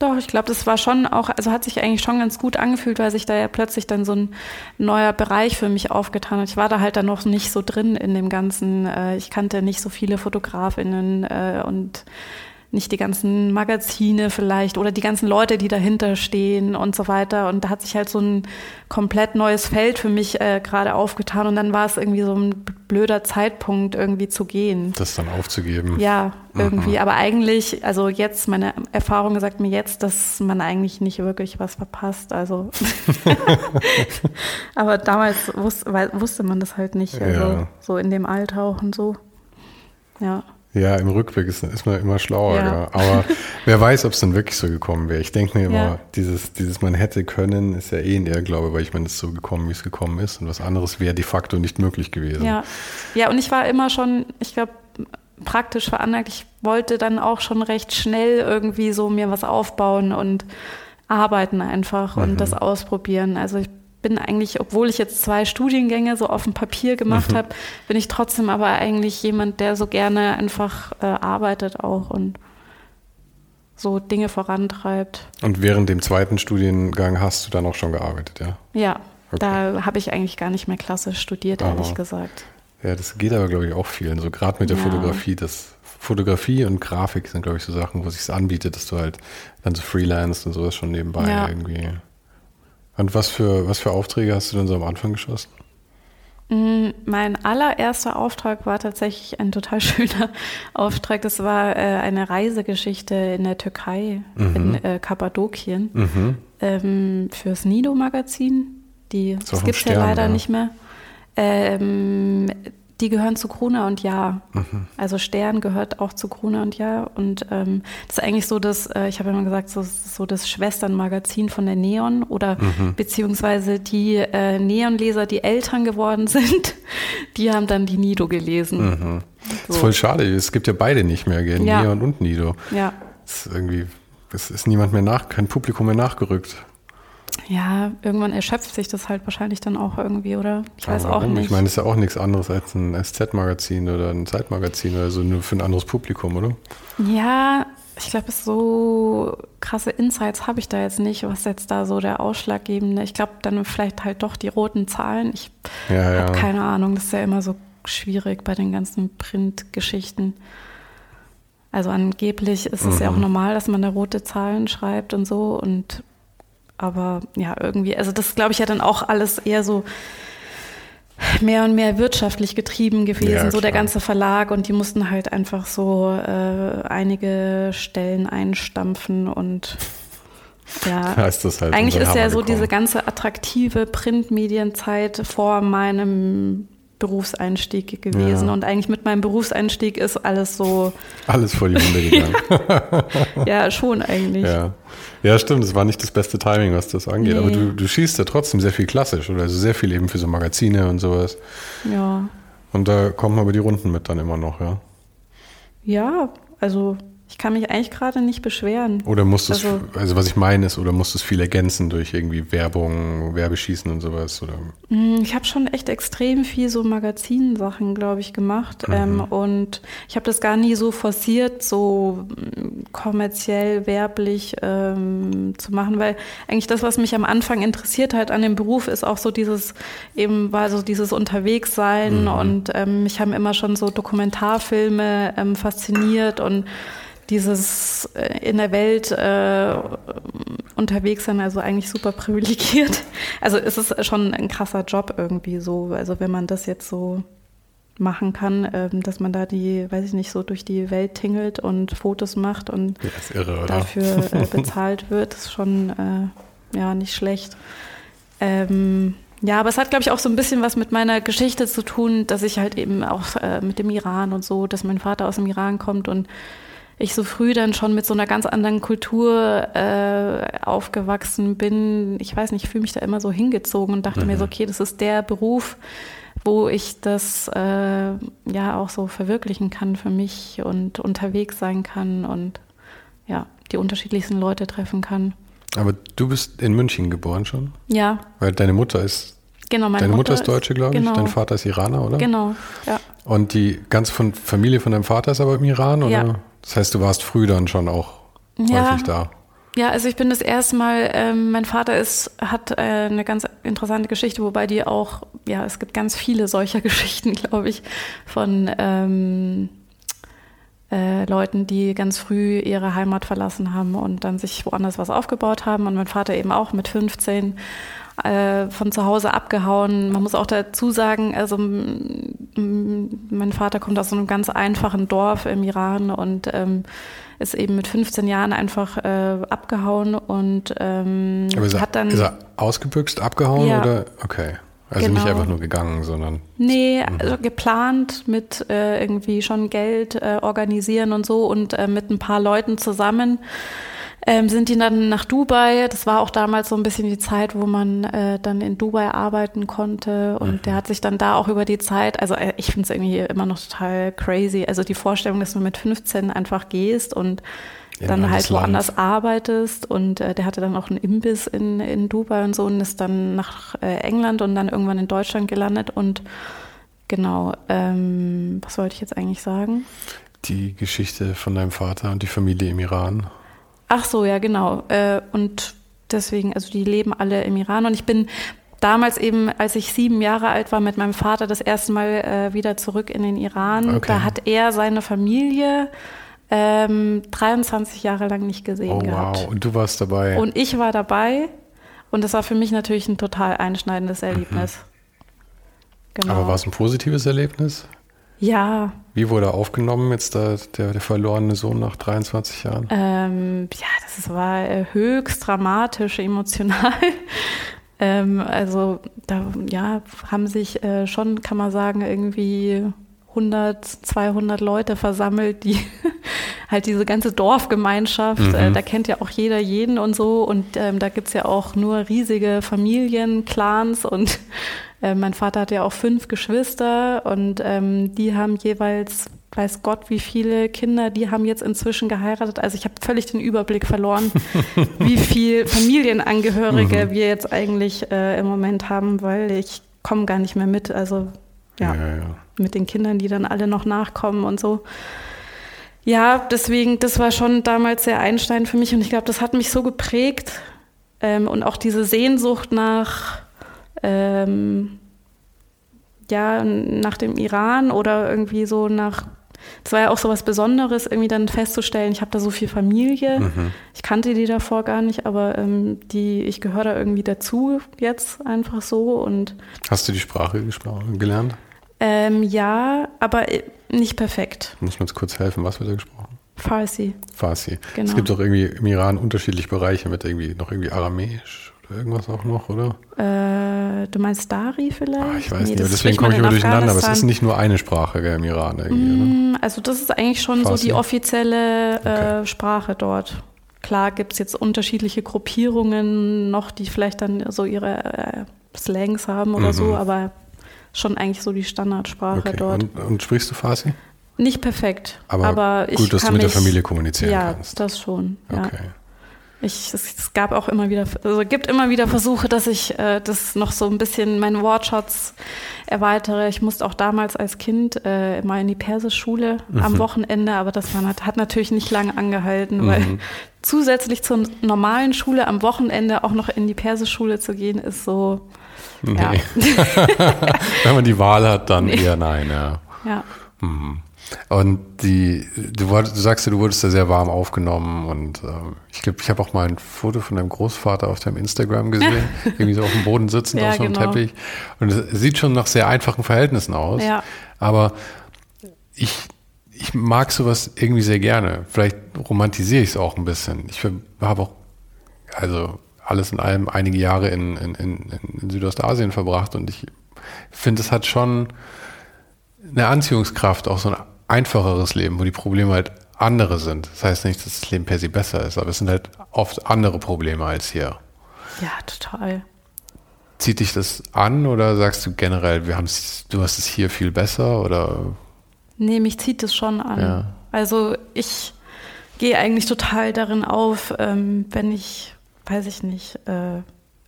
Doch, ich glaube, das war schon auch, also hat sich eigentlich schon ganz gut angefühlt, weil sich da ja plötzlich dann so ein neuer Bereich für mich aufgetan hat. Ich war da halt dann noch nicht so drin in dem Ganzen. Äh, ich kannte nicht so viele Fotografinnen äh, und nicht die ganzen Magazine vielleicht oder die ganzen Leute, die dahinter stehen und so weiter. Und da hat sich halt so ein komplett neues Feld für mich äh, gerade aufgetan und dann war es irgendwie so ein blöder Zeitpunkt, irgendwie zu gehen. Das dann aufzugeben. Ja, irgendwie. Mhm. Aber eigentlich, also jetzt, meine Erfahrung sagt mir jetzt, dass man eigentlich nicht wirklich was verpasst. Also, aber damals wusste, wusste man das halt nicht. Also, ja. so in dem Alter auch und so. Ja. Ja, im Rückblick ist, ist man immer schlauer, ja. ja. Aber wer weiß, ob es dann wirklich so gekommen wäre. Ich denke mir immer, ja. dieses, dieses man hätte können, ist ja eh ein Irrglaube, weil ich meine, es ist so gekommen, wie es gekommen ist. Und was anderes wäre de facto nicht möglich gewesen. Ja. ja, und ich war immer schon, ich glaube, praktisch veranlagt. Ich wollte dann auch schon recht schnell irgendwie so mir was aufbauen und arbeiten einfach und mhm. das ausprobieren. Also ich bin eigentlich, obwohl ich jetzt zwei Studiengänge so auf dem Papier gemacht mhm. habe, bin ich trotzdem aber eigentlich jemand, der so gerne einfach äh, arbeitet auch und so Dinge vorantreibt. Und während dem zweiten Studiengang hast du dann auch schon gearbeitet, ja? Ja, okay. da habe ich eigentlich gar nicht mehr klassisch studiert, Aha. ehrlich gesagt. Ja, das geht aber, glaube ich, auch vielen. So gerade mit der ja. Fotografie, das Fotografie und Grafik sind, glaube ich, so Sachen, wo es sich anbietet, dass du halt dann so freelance und sowas schon nebenbei ja. irgendwie und was für, was für Aufträge hast du denn so am Anfang geschossen? Mm, mein allererster Auftrag war tatsächlich ein total schöner Auftrag. Das war äh, eine Reisegeschichte in der Türkei, mhm. in äh, Kappadokien, mhm. ähm, fürs Nido-Magazin. das gibt es ja leider ja. nicht mehr. Ähm, die gehören zu Krone und Ja. Mhm. Also Stern gehört auch zu Krone und Ja. Und ähm, das ist eigentlich so das, äh, ich habe immer gesagt, so, so das Schwesternmagazin von der Neon oder mhm. beziehungsweise die äh, Neonleser, die Eltern geworden sind, die haben dann die Nido gelesen. Mhm. So. Das ist voll schade. Es gibt ja beide nicht mehr, gell? Ja. Neon und Nido. Ja. Das ist irgendwie, es ist niemand mehr nach, kein Publikum mehr nachgerückt. Ja, irgendwann erschöpft sich das halt wahrscheinlich dann auch irgendwie, oder? Ich weiß auch nicht. Ich meine, es ist ja auch nichts anderes als ein SZ-Magazin oder ein Zeitmagazin oder so, nur für ein anderes Publikum, oder? Ja, ich glaube, so krasse Insights habe ich da jetzt nicht, was jetzt da so der ausschlaggebende. Ich glaube, dann vielleicht halt doch die roten Zahlen. Ich ja, ja. habe keine Ahnung. Das ist ja immer so schwierig bei den ganzen Printgeschichten. Also angeblich ist es mhm. ja auch mhm. normal, dass man da rote Zahlen schreibt und so. Und aber ja, irgendwie, also das glaube ich ja dann auch alles eher so mehr und mehr wirtschaftlich getrieben gewesen, ja, so der ganze Verlag. Und die mussten halt einfach so äh, einige Stellen einstampfen und ja, ist das halt eigentlich ist ja so gekommen. diese ganze attraktive Printmedienzeit vor meinem Berufseinstieg gewesen. Ja. Und eigentlich mit meinem Berufseinstieg ist alles so. Alles vor die Hunde gegangen. ja, schon eigentlich. Ja. ja, stimmt. Es war nicht das beste Timing, was das angeht. Nee. Aber du, du schießt ja trotzdem sehr viel klassisch oder also sehr viel eben für so Magazine und sowas. Ja. Und da kommen aber die Runden mit dann immer noch, ja. Ja, also ich kann mich eigentlich gerade nicht beschweren. Oder musst also, es, also was ich meine ist, oder musst du es viel ergänzen durch irgendwie Werbung, Werbeschießen und sowas? Oder? Mm, ich habe schon echt extrem viel so Magazinsachen, glaube ich, gemacht. Mhm. Ähm, und ich habe das gar nie so forciert, so mm, kommerziell, werblich ähm, zu machen, weil eigentlich das, was mich am Anfang interessiert hat an dem Beruf, ist auch so dieses, eben war so dieses Unterwegssein mhm. und ähm, mich haben immer schon so Dokumentarfilme ähm, fasziniert und dieses äh, in der Welt äh, unterwegs sein, also eigentlich super privilegiert. Also es ist schon ein krasser Job irgendwie so. Also wenn man das jetzt so machen kann, ähm, dass man da die, weiß ich nicht, so durch die Welt tingelt und Fotos macht und ja, irre, dafür äh, bezahlt wird, ist schon äh, ja nicht schlecht. Ähm, ja, aber es hat, glaube ich, auch so ein bisschen was mit meiner Geschichte zu tun, dass ich halt eben auch äh, mit dem Iran und so, dass mein Vater aus dem Iran kommt und ich so früh dann schon mit so einer ganz anderen Kultur äh, aufgewachsen bin. Ich weiß nicht, ich fühle mich da immer so hingezogen und dachte mhm. mir so, okay, das ist der Beruf, wo ich das äh, ja auch so verwirklichen kann für mich und unterwegs sein kann und ja, die unterschiedlichsten Leute treffen kann. Aber du bist in München geboren schon? Ja. Weil deine Mutter ist. Genau, meine deine Mutter, Mutter ist Deutsche, glaube ich. Genau. Dein Vater ist Iraner, oder? Genau, ja. Und die ganze von Familie von deinem Vater ist aber im Iran, oder? Ja. Das heißt, du warst früh dann schon auch ja. häufig da. Ja, also ich bin das erste Mal, ähm, mein Vater ist, hat äh, eine ganz interessante Geschichte, wobei die auch, ja, es gibt ganz viele solcher Geschichten, glaube ich, von ähm, äh, Leuten, die ganz früh ihre Heimat verlassen haben und dann sich woanders was aufgebaut haben. Und mein Vater eben auch mit 15 äh, von zu Hause abgehauen. Man muss auch dazu sagen, also mein Vater kommt aus so einem ganz einfachen Dorf im Iran und ähm, ist eben mit 15 Jahren einfach äh, abgehauen und ähm, hat dann. Ist er ausgebüxt, abgehauen ja. oder? Okay. Also genau. nicht einfach nur gegangen, sondern. Nee, mhm. also geplant mit äh, irgendwie schon Geld äh, organisieren und so und äh, mit ein paar Leuten zusammen. Ähm, sind die dann nach Dubai. Das war auch damals so ein bisschen die Zeit, wo man äh, dann in Dubai arbeiten konnte. Und mhm. der hat sich dann da auch über die Zeit, also äh, ich finde es irgendwie immer noch total crazy. Also die Vorstellung, dass du mit 15 einfach gehst und dann halt woanders Land. arbeitest und äh, der hatte dann auch einen Imbiss in, in Dubai und so und ist dann nach äh, England und dann irgendwann in Deutschland gelandet und genau, ähm, was wollte ich jetzt eigentlich sagen? Die Geschichte von deinem Vater und die Familie im Iran. Ach so, ja, genau. Äh, und deswegen, also die leben alle im Iran und ich bin damals eben, als ich sieben Jahre alt war, mit meinem Vater das erste Mal äh, wieder zurück in den Iran. Okay. Da hat er seine Familie ähm, 23 Jahre lang nicht gesehen oh, gehabt. Wow, und du warst dabei. Und ich war dabei und das war für mich natürlich ein total einschneidendes Erlebnis. Mhm. Genau. Aber war es ein positives Erlebnis? Ja. Wie wurde aufgenommen jetzt der, der, der verlorene Sohn nach 23 Jahren? Ähm, ja, das war äh, höchst dramatisch, emotional. ähm, also da ja, haben sich äh, schon, kann man sagen, irgendwie 100, 200 Leute versammelt, die halt diese ganze Dorfgemeinschaft, mhm. äh, da kennt ja auch jeder jeden und so und ähm, da gibt's ja auch nur riesige Familien, Clans und äh, mein Vater hat ja auch fünf Geschwister und ähm, die haben jeweils weiß Gott, wie viele Kinder, die haben jetzt inzwischen geheiratet. Also ich habe völlig den Überblick verloren, wie viel Familienangehörige mhm. wir jetzt eigentlich äh, im Moment haben, weil ich komme gar nicht mehr mit. Also ja, ja, ja, mit den Kindern, die dann alle noch nachkommen und so. Ja, deswegen, das war schon damals sehr einschneidend für mich und ich glaube, das hat mich so geprägt ähm, und auch diese Sehnsucht nach, ähm, ja, nach dem Iran oder irgendwie so nach, es war ja auch so was Besonderes, irgendwie dann festzustellen, ich habe da so viel Familie. Mhm. Ich kannte die davor gar nicht, aber ähm, die, ich gehöre da irgendwie dazu jetzt einfach so und. Hast du die Sprache gelernt? Ähm, ja, aber äh, nicht perfekt. Muss man uns kurz helfen, was wird da gesprochen? Farsi. Farsi. Genau. Es gibt doch irgendwie im Iran unterschiedliche Bereiche mit irgendwie noch irgendwie Aramäisch irgendwas auch noch, oder? Äh, du meinst Dari vielleicht? Ah, ich weiß nee, nicht, aber deswegen komme ich immer durcheinander, aber es ist nicht nur eine Sprache gell, im Iran irgendwie, mm, Also das ist eigentlich schon Farsi? so die offizielle äh, okay. Sprache dort. Klar gibt es jetzt unterschiedliche Gruppierungen noch, die vielleicht dann so ihre äh, Slangs haben oder mhm. so, aber schon eigentlich so die Standardsprache okay. dort. Und, und, sprichst du Farsi? Nicht perfekt. Aber, aber gut, dass du mit der Familie kommunizieren ja, kannst. Ja, das schon. Ja. Okay. Ich, es, es, gab auch immer wieder, also gibt immer wieder Versuche, dass ich äh, das noch so ein bisschen meinen Wortschatz erweitere. Ich musste auch damals als Kind äh, immer in die Persischschule mhm. am Wochenende, aber das war, hat natürlich nicht lange angehalten, mhm. weil zusätzlich zur normalen Schule am Wochenende auch noch in die Persischschule zu gehen, ist so, Nee. Ja. Wenn man die Wahl hat, dann nee. eher nein, ja. Ja. Mhm. Und die, du, du sagst ja, du wurdest da sehr warm aufgenommen und äh, ich glaube, ich habe auch mal ein Foto von deinem Großvater auf deinem Instagram gesehen, irgendwie so auf dem Boden sitzend ja, auf so einem genau. Teppich. Und es sieht schon nach sehr einfachen Verhältnissen aus. Ja. Aber ich, ich mag sowas irgendwie sehr gerne. Vielleicht romantisiere ich es auch ein bisschen. Ich habe auch, also alles in allem einige Jahre in, in, in, in Südostasien verbracht und ich finde, es hat schon eine Anziehungskraft, auch so ein einfacheres Leben, wo die Probleme halt andere sind. Das heißt nicht, dass das Leben per se besser ist, aber es sind halt oft andere Probleme als hier. Ja, total. Zieht dich das an oder sagst du generell, wir haben's, du hast es hier viel besser oder? Nee, mich zieht es schon an. Ja. Also ich gehe eigentlich total darin auf, ähm, wenn ich, weiß ich nicht, äh,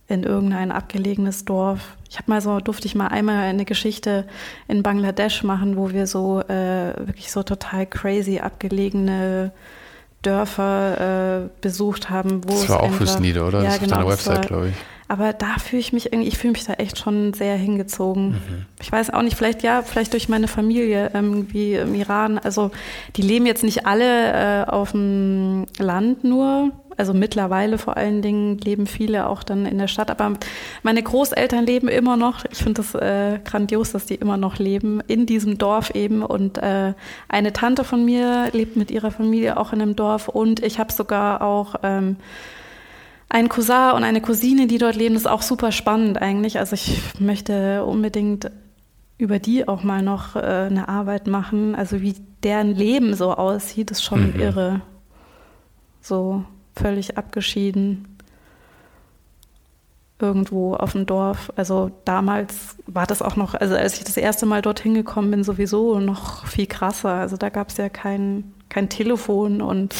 in irgendein abgelegenes Dorf. Ich habe mal so, durfte ich mal einmal eine Geschichte in Bangladesch machen, wo wir so äh, wirklich so total crazy abgelegene Dörfer äh, besucht haben. Wo das war auch fürs Nieder, oder? Ja, das genau, auf deiner Website, glaube ich. Aber da fühle ich mich irgendwie, ich fühle mich da echt schon sehr hingezogen. Mhm. Ich weiß auch nicht, vielleicht ja, vielleicht durch meine Familie irgendwie im Iran. Also die leben jetzt nicht alle äh, auf dem Land nur. Also mittlerweile vor allen Dingen leben viele auch dann in der Stadt. Aber meine Großeltern leben immer noch. Ich finde das äh, grandios, dass die immer noch leben in diesem Dorf eben. Und äh, eine Tante von mir lebt mit ihrer Familie auch in einem Dorf. Und ich habe sogar auch ähm, ein Cousin und eine Cousine, die dort leben. Das ist auch super spannend eigentlich. Also ich möchte unbedingt über die auch mal noch äh, eine Arbeit machen. Also wie deren Leben so aussieht, ist schon mhm. irre. So völlig abgeschieden. Irgendwo auf dem Dorf. Also damals war das auch noch, also als ich das erste Mal dorthin gekommen bin, sowieso noch viel krasser. Also da gab es ja kein, kein Telefon und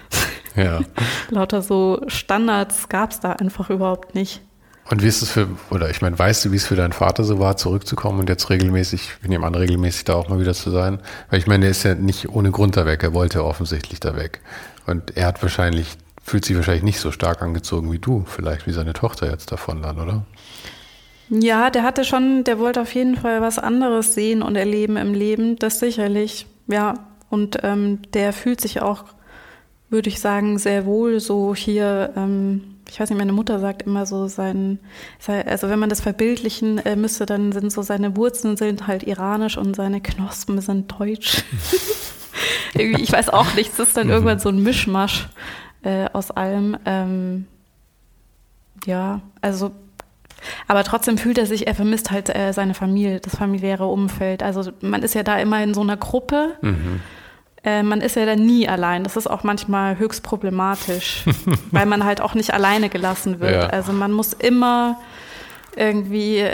ja. Lauter so Standards gab es da einfach überhaupt nicht. Und wie ist es für, oder ich meine, weißt du, wie es für deinen Vater so war, zurückzukommen und jetzt regelmäßig, ich nehme an, regelmäßig da auch mal wieder zu sein? Weil ich meine, er ist ja nicht ohne Grund da weg, er wollte offensichtlich da weg. Und er hat wahrscheinlich, fühlt sich wahrscheinlich nicht so stark angezogen wie du, vielleicht wie seine Tochter jetzt davon dann, oder? Ja, der hatte schon, der wollte auf jeden Fall was anderes sehen und erleben im Leben, das sicherlich, ja. Und ähm, der fühlt sich auch würde ich sagen, sehr wohl so hier, ähm, ich weiß nicht, meine Mutter sagt immer so sein, also wenn man das verbildlichen äh, müsste, dann sind so seine Wurzeln sind halt iranisch und seine Knospen sind deutsch. Ich weiß auch nicht, es ist dann mhm. irgendwann so ein Mischmasch äh, aus allem. Ähm, ja, also aber trotzdem fühlt er sich, er vermisst halt äh, seine Familie, das familiäre Umfeld. Also man ist ja da immer in so einer Gruppe. Mhm. Äh, man ist ja dann nie allein. Das ist auch manchmal höchst problematisch, weil man halt auch nicht alleine gelassen wird. Ja. Also man muss immer irgendwie,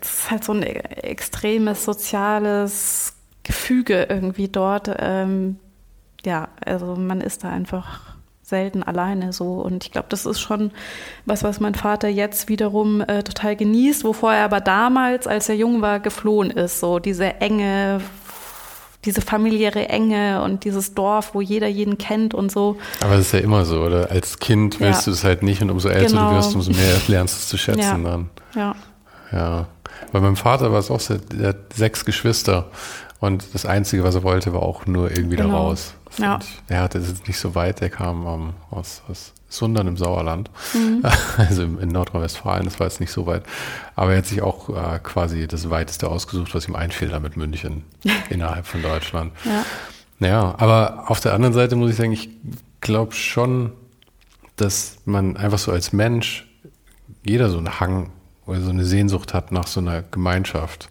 das ist halt so ein extremes soziales Gefüge irgendwie dort. Ähm, ja, also man ist da einfach selten alleine so. Und ich glaube, das ist schon was, was mein Vater jetzt wiederum äh, total genießt, wovor er aber damals, als er jung war, geflohen ist. So diese Enge diese familiäre Enge und dieses Dorf, wo jeder jeden kennt und so. Aber das ist ja immer so, oder? Als Kind willst ja. du es halt nicht und umso älter genau. du wirst, umso mehr lernst du es zu schätzen ja. dann. Ja. Ja. Bei meinem Vater war es auch so, der hat sechs Geschwister und das Einzige, was er wollte, war auch nur irgendwie genau. da raus. Ja. er hatte es nicht so weit, der kam um, aus, aus Sundern im Sauerland, mhm. also in Nordrhein-Westfalen, das war jetzt nicht so weit. Aber er hat sich auch äh, quasi das Weiteste ausgesucht, was ihm einfiel, damit München innerhalb von Deutschland. Ja. Naja, aber auf der anderen Seite muss ich sagen, ich glaube schon, dass man einfach so als Mensch jeder so einen Hang oder so eine Sehnsucht hat nach so einer Gemeinschaft.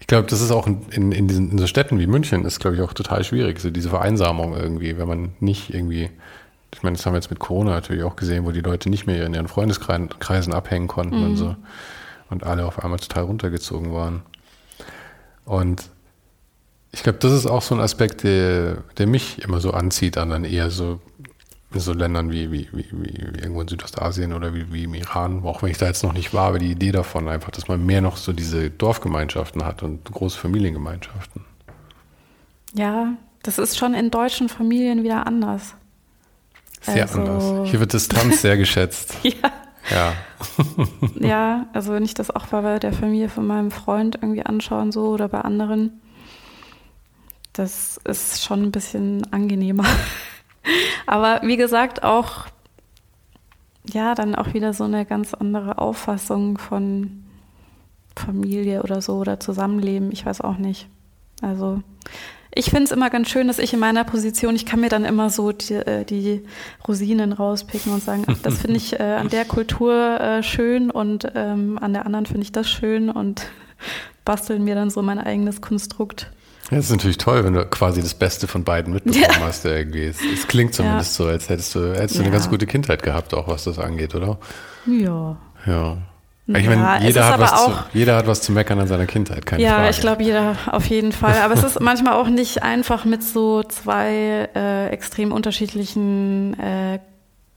Ich glaube, das ist auch in, in, in, diesen, in so Städten wie München ist, glaube ich, auch total schwierig, so diese Vereinsamung irgendwie, wenn man nicht irgendwie ich meine, das haben wir jetzt mit Corona natürlich auch gesehen, wo die Leute nicht mehr in ihren Freundeskreisen abhängen konnten mhm. und so. Und alle auf einmal total runtergezogen waren. Und ich glaube, das ist auch so ein Aspekt, der, der mich immer so anzieht, an dann eher so in so Ländern wie, wie, wie, wie irgendwo in Südostasien oder wie, wie im Iran, auch wenn ich da jetzt noch nicht war, aber die Idee davon einfach, dass man mehr noch so diese Dorfgemeinschaften hat und große Familiengemeinschaften. Ja, das ist schon in deutschen Familien wieder anders. Sehr also, anders. Hier wird Distanz sehr geschätzt. ja. Ja. ja, also wenn ich das auch bei der Familie von meinem Freund irgendwie anschaue so oder bei anderen, das ist schon ein bisschen angenehmer. Aber wie gesagt, auch ja, dann auch wieder so eine ganz andere Auffassung von Familie oder so oder Zusammenleben. Ich weiß auch nicht. Also ich finde es immer ganz schön, dass ich in meiner Position, ich kann mir dann immer so die, äh, die Rosinen rauspicken und sagen, ach, das finde ich äh, an der Kultur äh, schön und ähm, an der anderen finde ich das schön und basteln mir dann so mein eigenes Konstrukt. Das ist natürlich toll, wenn du quasi das Beste von beiden mitbekommen ja. hast irgendwie. Es, es, klingt zumindest ja. so, als hättest du, hättest du eine ganz gute Kindheit gehabt, auch was das angeht, oder? Ja. Ja. Ich meine, jeder, hat was zu, jeder hat was zu meckern an seiner Kindheit, keine ja, Frage. Ja, ich glaube, jeder auf jeden Fall. Aber es ist manchmal auch nicht einfach mit so zwei äh, extrem unterschiedlichen äh,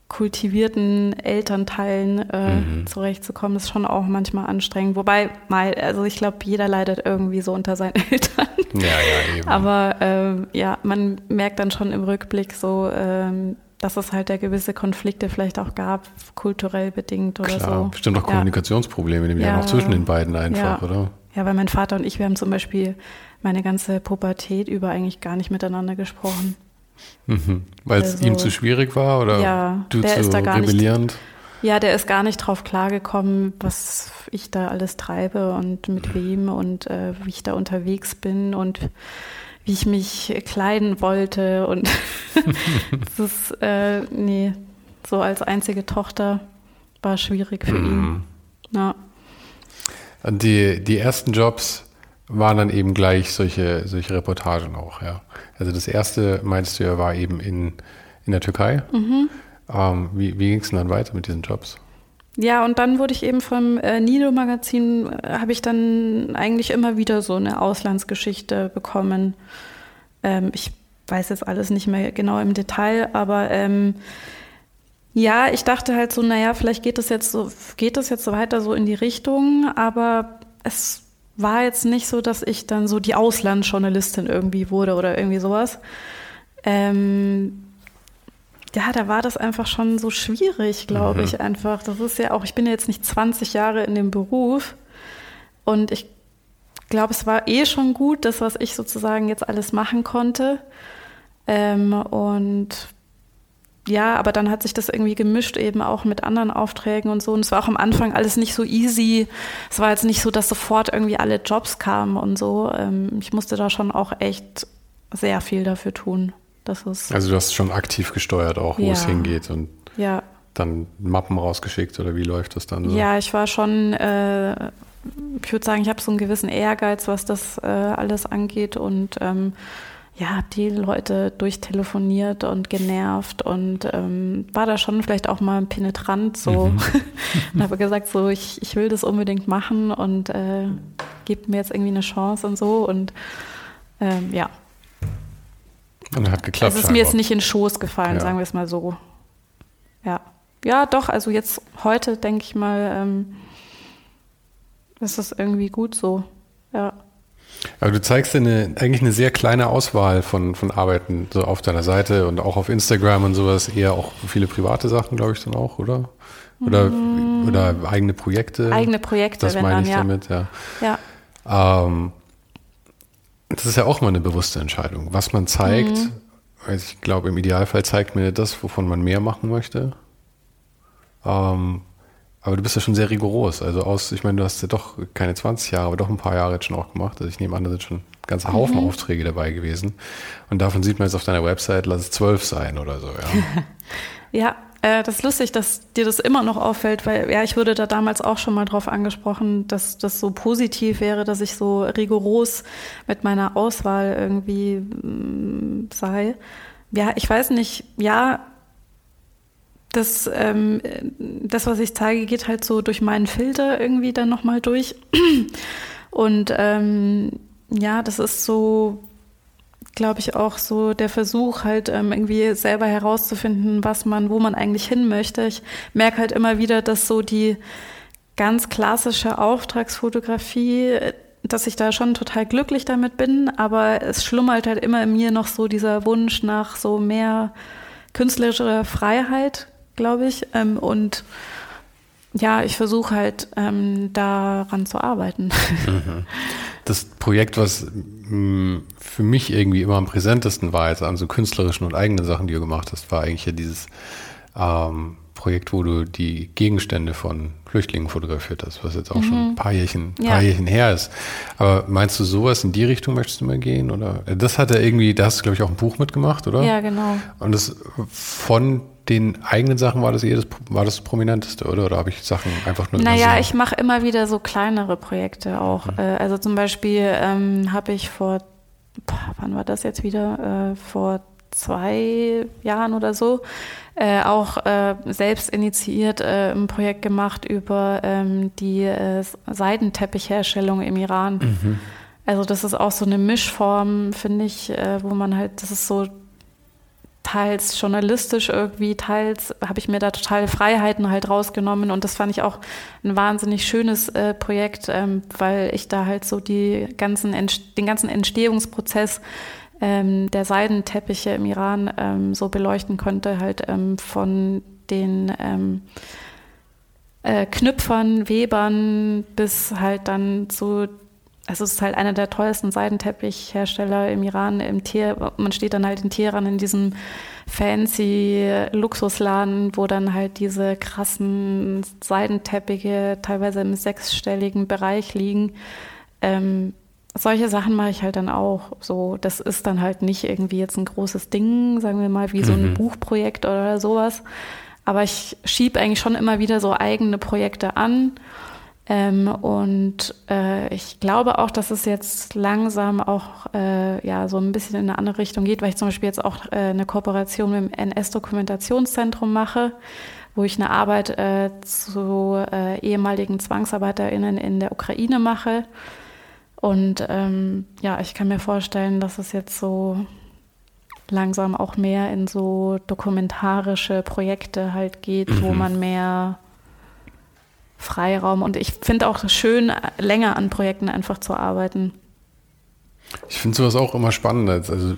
kultivierten Elternteilen äh, mhm. zurechtzukommen, ist schon auch manchmal anstrengend. Wobei, mal, also ich glaube, jeder leidet irgendwie so unter seinen Eltern. Ja, ja, eben. Aber ähm, ja, man merkt dann schon im Rückblick so, ähm, dass es halt da gewisse Konflikte vielleicht auch gab, kulturell bedingt oder Klar, so. Bestimmt auch Kommunikationsprobleme, nämlich ja. auch zwischen den beiden einfach, ja. oder? Ja, weil mein Vater und ich, wir haben zum Beispiel meine ganze Pubertät über eigentlich gar nicht miteinander gesprochen. Mhm. Weil es also, ihm zu schwierig war oder ja, du der zu ist da gar rebellierend? Nicht, ja, der ist gar nicht drauf klargekommen, was ich da alles treibe und mit wem und äh, wie ich da unterwegs bin und wie ich mich kleiden wollte. Und das ist, äh, nee, so als einzige Tochter war schwierig für mhm. ihn. Ja. Die, die ersten Jobs waren dann eben gleich solche, solche Reportagen auch, ja. Also das erste, meinst du ja, war eben in, in der Türkei. Mhm. Ähm, wie wie ging es denn dann weiter mit diesen Jobs? Ja, und dann wurde ich eben vom äh, Nido-Magazin, äh, habe ich dann eigentlich immer wieder so eine Auslandsgeschichte bekommen. Ähm, ich weiß jetzt alles nicht mehr genau im Detail, aber ähm, ja, ich dachte halt so, naja, vielleicht geht es jetzt so, geht es jetzt weiter so in die Richtung, aber es war jetzt nicht so, dass ich dann so die Auslandsjournalistin irgendwie wurde oder irgendwie sowas. Ähm, ja, da war das einfach schon so schwierig, glaube mhm. ich einfach. Das ist ja auch, ich bin ja jetzt nicht 20 Jahre in dem Beruf und ich glaube, es war eh schon gut, das, was ich sozusagen jetzt alles machen konnte. Ähm, und ja, aber dann hat sich das irgendwie gemischt eben auch mit anderen Aufträgen und so. Und es war auch am Anfang alles nicht so easy. Es war jetzt nicht so, dass sofort irgendwie alle Jobs kamen und so. Ähm, ich musste da schon auch echt sehr viel dafür tun. Dass es also du hast schon aktiv gesteuert auch, wo ja. es hingeht und ja. dann Mappen rausgeschickt oder wie läuft das dann so? Ja, ich war schon, äh, ich würde sagen, ich habe so einen gewissen Ehrgeiz, was das äh, alles angeht und ähm, ja, habe die Leute durchtelefoniert und genervt und ähm, war da schon vielleicht auch mal penetrant so mhm. und habe gesagt, so ich, ich will das unbedingt machen und äh, gebt mir jetzt irgendwie eine Chance und so und ähm, ja. Und hat geklappt. Es ist mir jetzt nicht in den Schoß gefallen, ja. sagen wir es mal so. Ja. Ja, doch, also jetzt heute denke ich mal, ähm, ist das irgendwie gut so. Ja. Aber du zeigst eine, eigentlich eine sehr kleine Auswahl von, von Arbeiten so auf deiner Seite und auch auf Instagram und sowas, eher auch viele private Sachen, glaube ich, dann auch, oder? Oder, mm. oder eigene Projekte? Eigene Projekte, das meine ich ja. damit, ja. ja. Ähm, das ist ja auch mal eine bewusste Entscheidung. Was man zeigt, mhm. also ich glaube, im Idealfall zeigt mir das, wovon man mehr machen möchte. Ähm, aber du bist ja schon sehr rigoros. Also aus, ich meine, du hast ja doch keine 20 Jahre, aber doch ein paar Jahre jetzt schon auch gemacht. Also ich nehme an, da sind schon ganze Haufen mhm. Aufträge dabei gewesen. Und davon sieht man jetzt auf deiner Website, lass es zwölf sein oder so, ja. ja, äh, das ist lustig, dass dir das immer noch auffällt, weil ja, ich wurde da damals auch schon mal drauf angesprochen, dass das so positiv wäre, dass ich so rigoros mit meiner Auswahl irgendwie mh, mm, sei. Ja, ich weiß nicht, ja, das, ähm, das, was ich zeige, geht halt so durch meinen Filter irgendwie dann nochmal durch. Und ähm, ja, das ist so, glaube ich, auch so der Versuch, halt ähm, irgendwie selber herauszufinden, was man, wo man eigentlich hin möchte. Ich merke halt immer wieder, dass so die ganz klassische Auftragsfotografie, dass ich da schon total glücklich damit bin, aber es schlummert halt immer in mir noch so dieser Wunsch nach so mehr künstlerischer Freiheit, glaube ich. Ähm, und ja, ich versuche halt ähm, daran zu arbeiten. Mhm. Das Projekt, was mh, mm, für mich irgendwie immer am präsentesten war, jetzt an so künstlerischen und eigenen Sachen, die du gemacht hast, war eigentlich ja dieses ähm, Projekt, wo du die Gegenstände von Flüchtlingen fotografiert hast, was jetzt auch mhm. schon ein paar Jährchen, ja. paar Jährchen her ist. Aber meinst du sowas in die Richtung möchtest du mal gehen? Oder das hat er irgendwie, da hast du, glaube ich, auch ein Buch mitgemacht, oder? Ja, genau. Und das von den eigenen Sachen war das eher das, war das Prominenteste, oder? Oder habe ich Sachen einfach nur Naja, so? ich mache immer wieder so kleinere Projekte auch. Mhm. Äh, also zum Beispiel ähm, habe ich vor wann war das jetzt wieder? Äh, vor zwei Jahren oder so, äh, auch äh, selbst initiiert äh, ein Projekt gemacht über ähm, die äh, Seidenteppichherstellung im Iran. Mhm. Also das ist auch so eine Mischform, finde ich, äh, wo man halt, das ist so teils journalistisch irgendwie, teils habe ich mir da totale Freiheiten halt rausgenommen und das fand ich auch ein wahnsinnig schönes äh, Projekt, ähm, weil ich da halt so die ganzen den ganzen Entstehungsprozess ähm, der Seidenteppiche im Iran ähm, so beleuchten konnte, halt ähm, von den ähm, äh, Knüpfern, Webern bis halt dann zu also es ist halt einer der teuersten Seidenteppichhersteller im Iran. Im Tier, man steht dann halt in Teheran in diesem fancy Luxusladen, wo dann halt diese krassen Seidenteppiche teilweise im sechsstelligen Bereich liegen. Ähm, solche Sachen mache ich halt dann auch. So, das ist dann halt nicht irgendwie jetzt ein großes Ding, sagen wir mal, wie so ein mhm. Buchprojekt oder sowas. Aber ich schiebe eigentlich schon immer wieder so eigene Projekte an ähm, und äh, ich glaube auch, dass es jetzt langsam auch äh, ja so ein bisschen in eine andere Richtung geht, weil ich zum Beispiel jetzt auch äh, eine Kooperation mit dem NS-Dokumentationszentrum mache, wo ich eine Arbeit äh, zu äh, ehemaligen ZwangsarbeiterInnen in der Ukraine mache. Und ähm, ja, ich kann mir vorstellen, dass es jetzt so langsam auch mehr in so dokumentarische Projekte halt geht, mhm. wo man mehr Freiraum. Und ich finde auch schön, länger an Projekten einfach zu arbeiten. Ich finde sowas auch immer spannend. Also,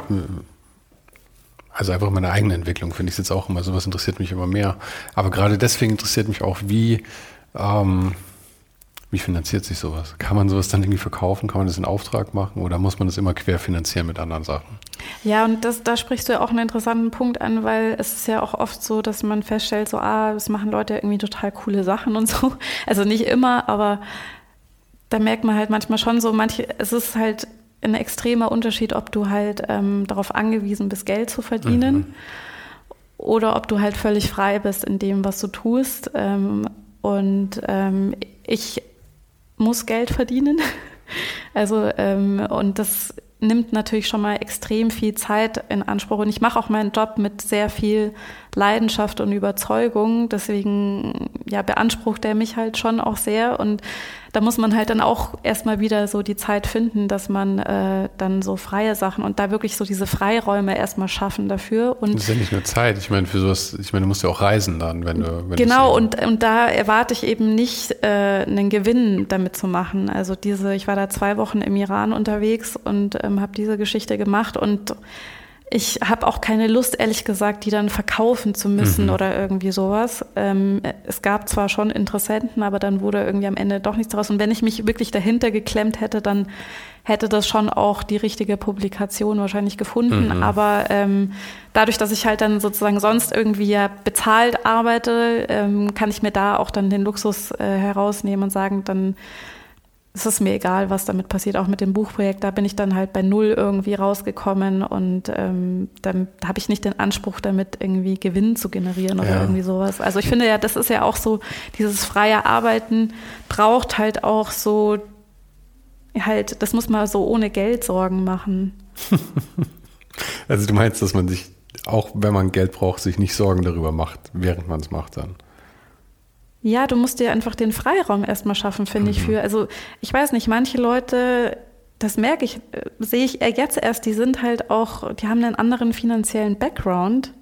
also einfach meine eigene Entwicklung finde ich jetzt auch immer. Sowas interessiert mich immer mehr. Aber gerade deswegen interessiert mich auch, wie, ähm, wie finanziert sich sowas? Kann man sowas dann irgendwie verkaufen? Kann man das in Auftrag machen? Oder muss man das immer querfinanzieren mit anderen Sachen? Ja, und das, da sprichst du ja auch einen interessanten Punkt an, weil es ist ja auch oft so, dass man feststellt, so, ah, es machen Leute irgendwie total coole Sachen und so. Also nicht immer, aber da merkt man halt manchmal schon so, manche, es ist halt ein extremer Unterschied, ob du halt ähm, darauf angewiesen bist, Geld zu verdienen mhm. oder ob du halt völlig frei bist in dem, was du tust. Ähm, und ähm, ich muss Geld verdienen. Also, ähm, und das nimmt natürlich schon mal extrem viel Zeit in Anspruch. Und ich mache auch meinen Job mit sehr viel Leidenschaft und Überzeugung. Deswegen ja, beansprucht er mich halt schon auch sehr. Und da muss man halt dann auch erstmal wieder so die Zeit finden, dass man äh, dann so freie Sachen und da wirklich so diese Freiräume erstmal schaffen dafür. Und das ist ja nicht nur Zeit. Ich meine, für sowas, ich meine, du musst ja auch reisen dann, wenn du. Wenn genau, und, und da erwarte ich eben nicht, äh, einen Gewinn damit zu machen. Also diese, ich war da zwei Wochen im Iran unterwegs und ähm, habe diese Geschichte gemacht und ich habe auch keine Lust, ehrlich gesagt, die dann verkaufen zu müssen mhm. oder irgendwie sowas. Ähm, es gab zwar schon Interessenten, aber dann wurde irgendwie am Ende doch nichts daraus. Und wenn ich mich wirklich dahinter geklemmt hätte, dann hätte das schon auch die richtige Publikation wahrscheinlich gefunden. Mhm. Aber ähm, dadurch, dass ich halt dann sozusagen sonst irgendwie ja bezahlt arbeite, ähm, kann ich mir da auch dann den Luxus äh, herausnehmen und sagen, dann es ist mir egal, was damit passiert, auch mit dem Buchprojekt. Da bin ich dann halt bei Null irgendwie rausgekommen und ähm, dann habe ich nicht den Anspruch, damit irgendwie Gewinn zu generieren oder ja. irgendwie sowas. Also ich finde ja, das ist ja auch so, dieses freie Arbeiten braucht halt auch so, halt, das muss man so ohne Geld Sorgen machen. also du meinst, dass man sich, auch wenn man Geld braucht, sich nicht Sorgen darüber macht, während man es macht dann? Ja, du musst dir einfach den Freiraum erstmal schaffen, finde mhm. ich, für. Also, ich weiß nicht, manche Leute, das merke ich, äh, sehe ich jetzt erst, die sind halt auch, die haben einen anderen finanziellen Background.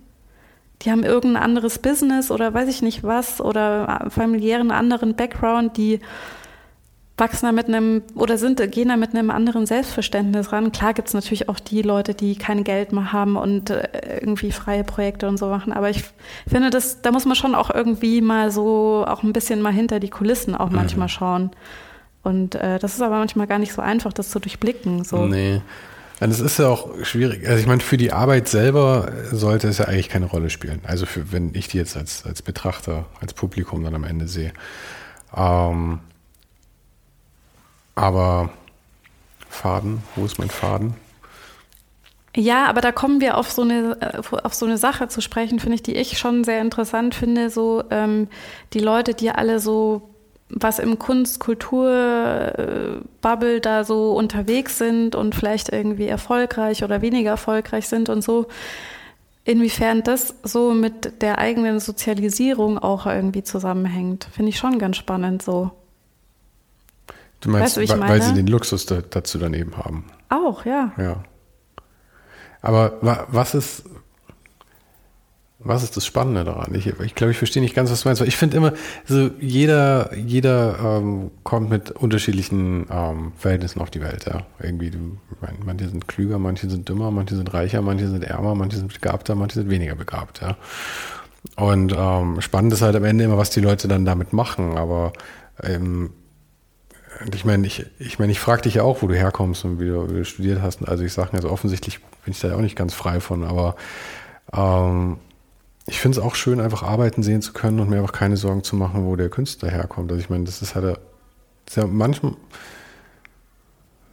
Die haben irgendein anderes Business oder weiß ich nicht was oder äh, familiären anderen Background, die wachsen da mit einem oder sind, gehen da mit einem anderen Selbstverständnis ran. Klar gibt es natürlich auch die Leute, die kein Geld mehr haben und äh, irgendwie freie Projekte und so machen. Aber ich finde, das, da muss man schon auch irgendwie mal so auch ein bisschen mal hinter die Kulissen auch mhm. manchmal schauen. Und äh, das ist aber manchmal gar nicht so einfach, das zu durchblicken. So. Nee. Und es ist ja auch schwierig. Also ich meine, für die Arbeit selber sollte es ja eigentlich keine Rolle spielen. Also für, wenn ich die jetzt als, als Betrachter, als Publikum dann am Ende sehe. Ähm, aber Faden, wo ist mein Faden? Ja, aber da kommen wir auf so eine, äh, auf so eine Sache zu sprechen, finde ich, die ich schon sehr interessant finde. So ähm, die Leute, die alle so was im Kunst-Kultur-Bubble da so unterwegs sind und vielleicht irgendwie erfolgreich oder weniger erfolgreich sind und so, inwiefern das so mit der eigenen Sozialisierung auch irgendwie zusammenhängt, finde ich schon ganz spannend so. Du meinst, weißt weil, weil sie den Luxus da, dazu daneben haben. Auch, ja. Ja. Aber was ist, was ist das Spannende daran? Ich, ich glaube, ich verstehe nicht ganz, was du meinst. Ich finde immer, so jeder, jeder ähm, kommt mit unterschiedlichen ähm, Verhältnissen auf die Welt. Ja? Irgendwie, du, manche sind klüger, manche sind dümmer, manche sind reicher, manche sind ärmer, manche sind begabter, manche sind weniger begabt. Ja? Und ähm, spannend ist halt am Ende immer, was die Leute dann damit machen. Aber ähm, ich meine, ich, ich meine, ich frage dich ja auch, wo du herkommst und wie du, wie du studiert hast. Also ich sage, also offensichtlich bin ich da auch nicht ganz frei von, aber ähm, ich finde es auch schön, einfach arbeiten sehen zu können und mir einfach keine Sorgen zu machen, wo der Künstler herkommt. Also ich meine, das ist halt das ist ja manchmal.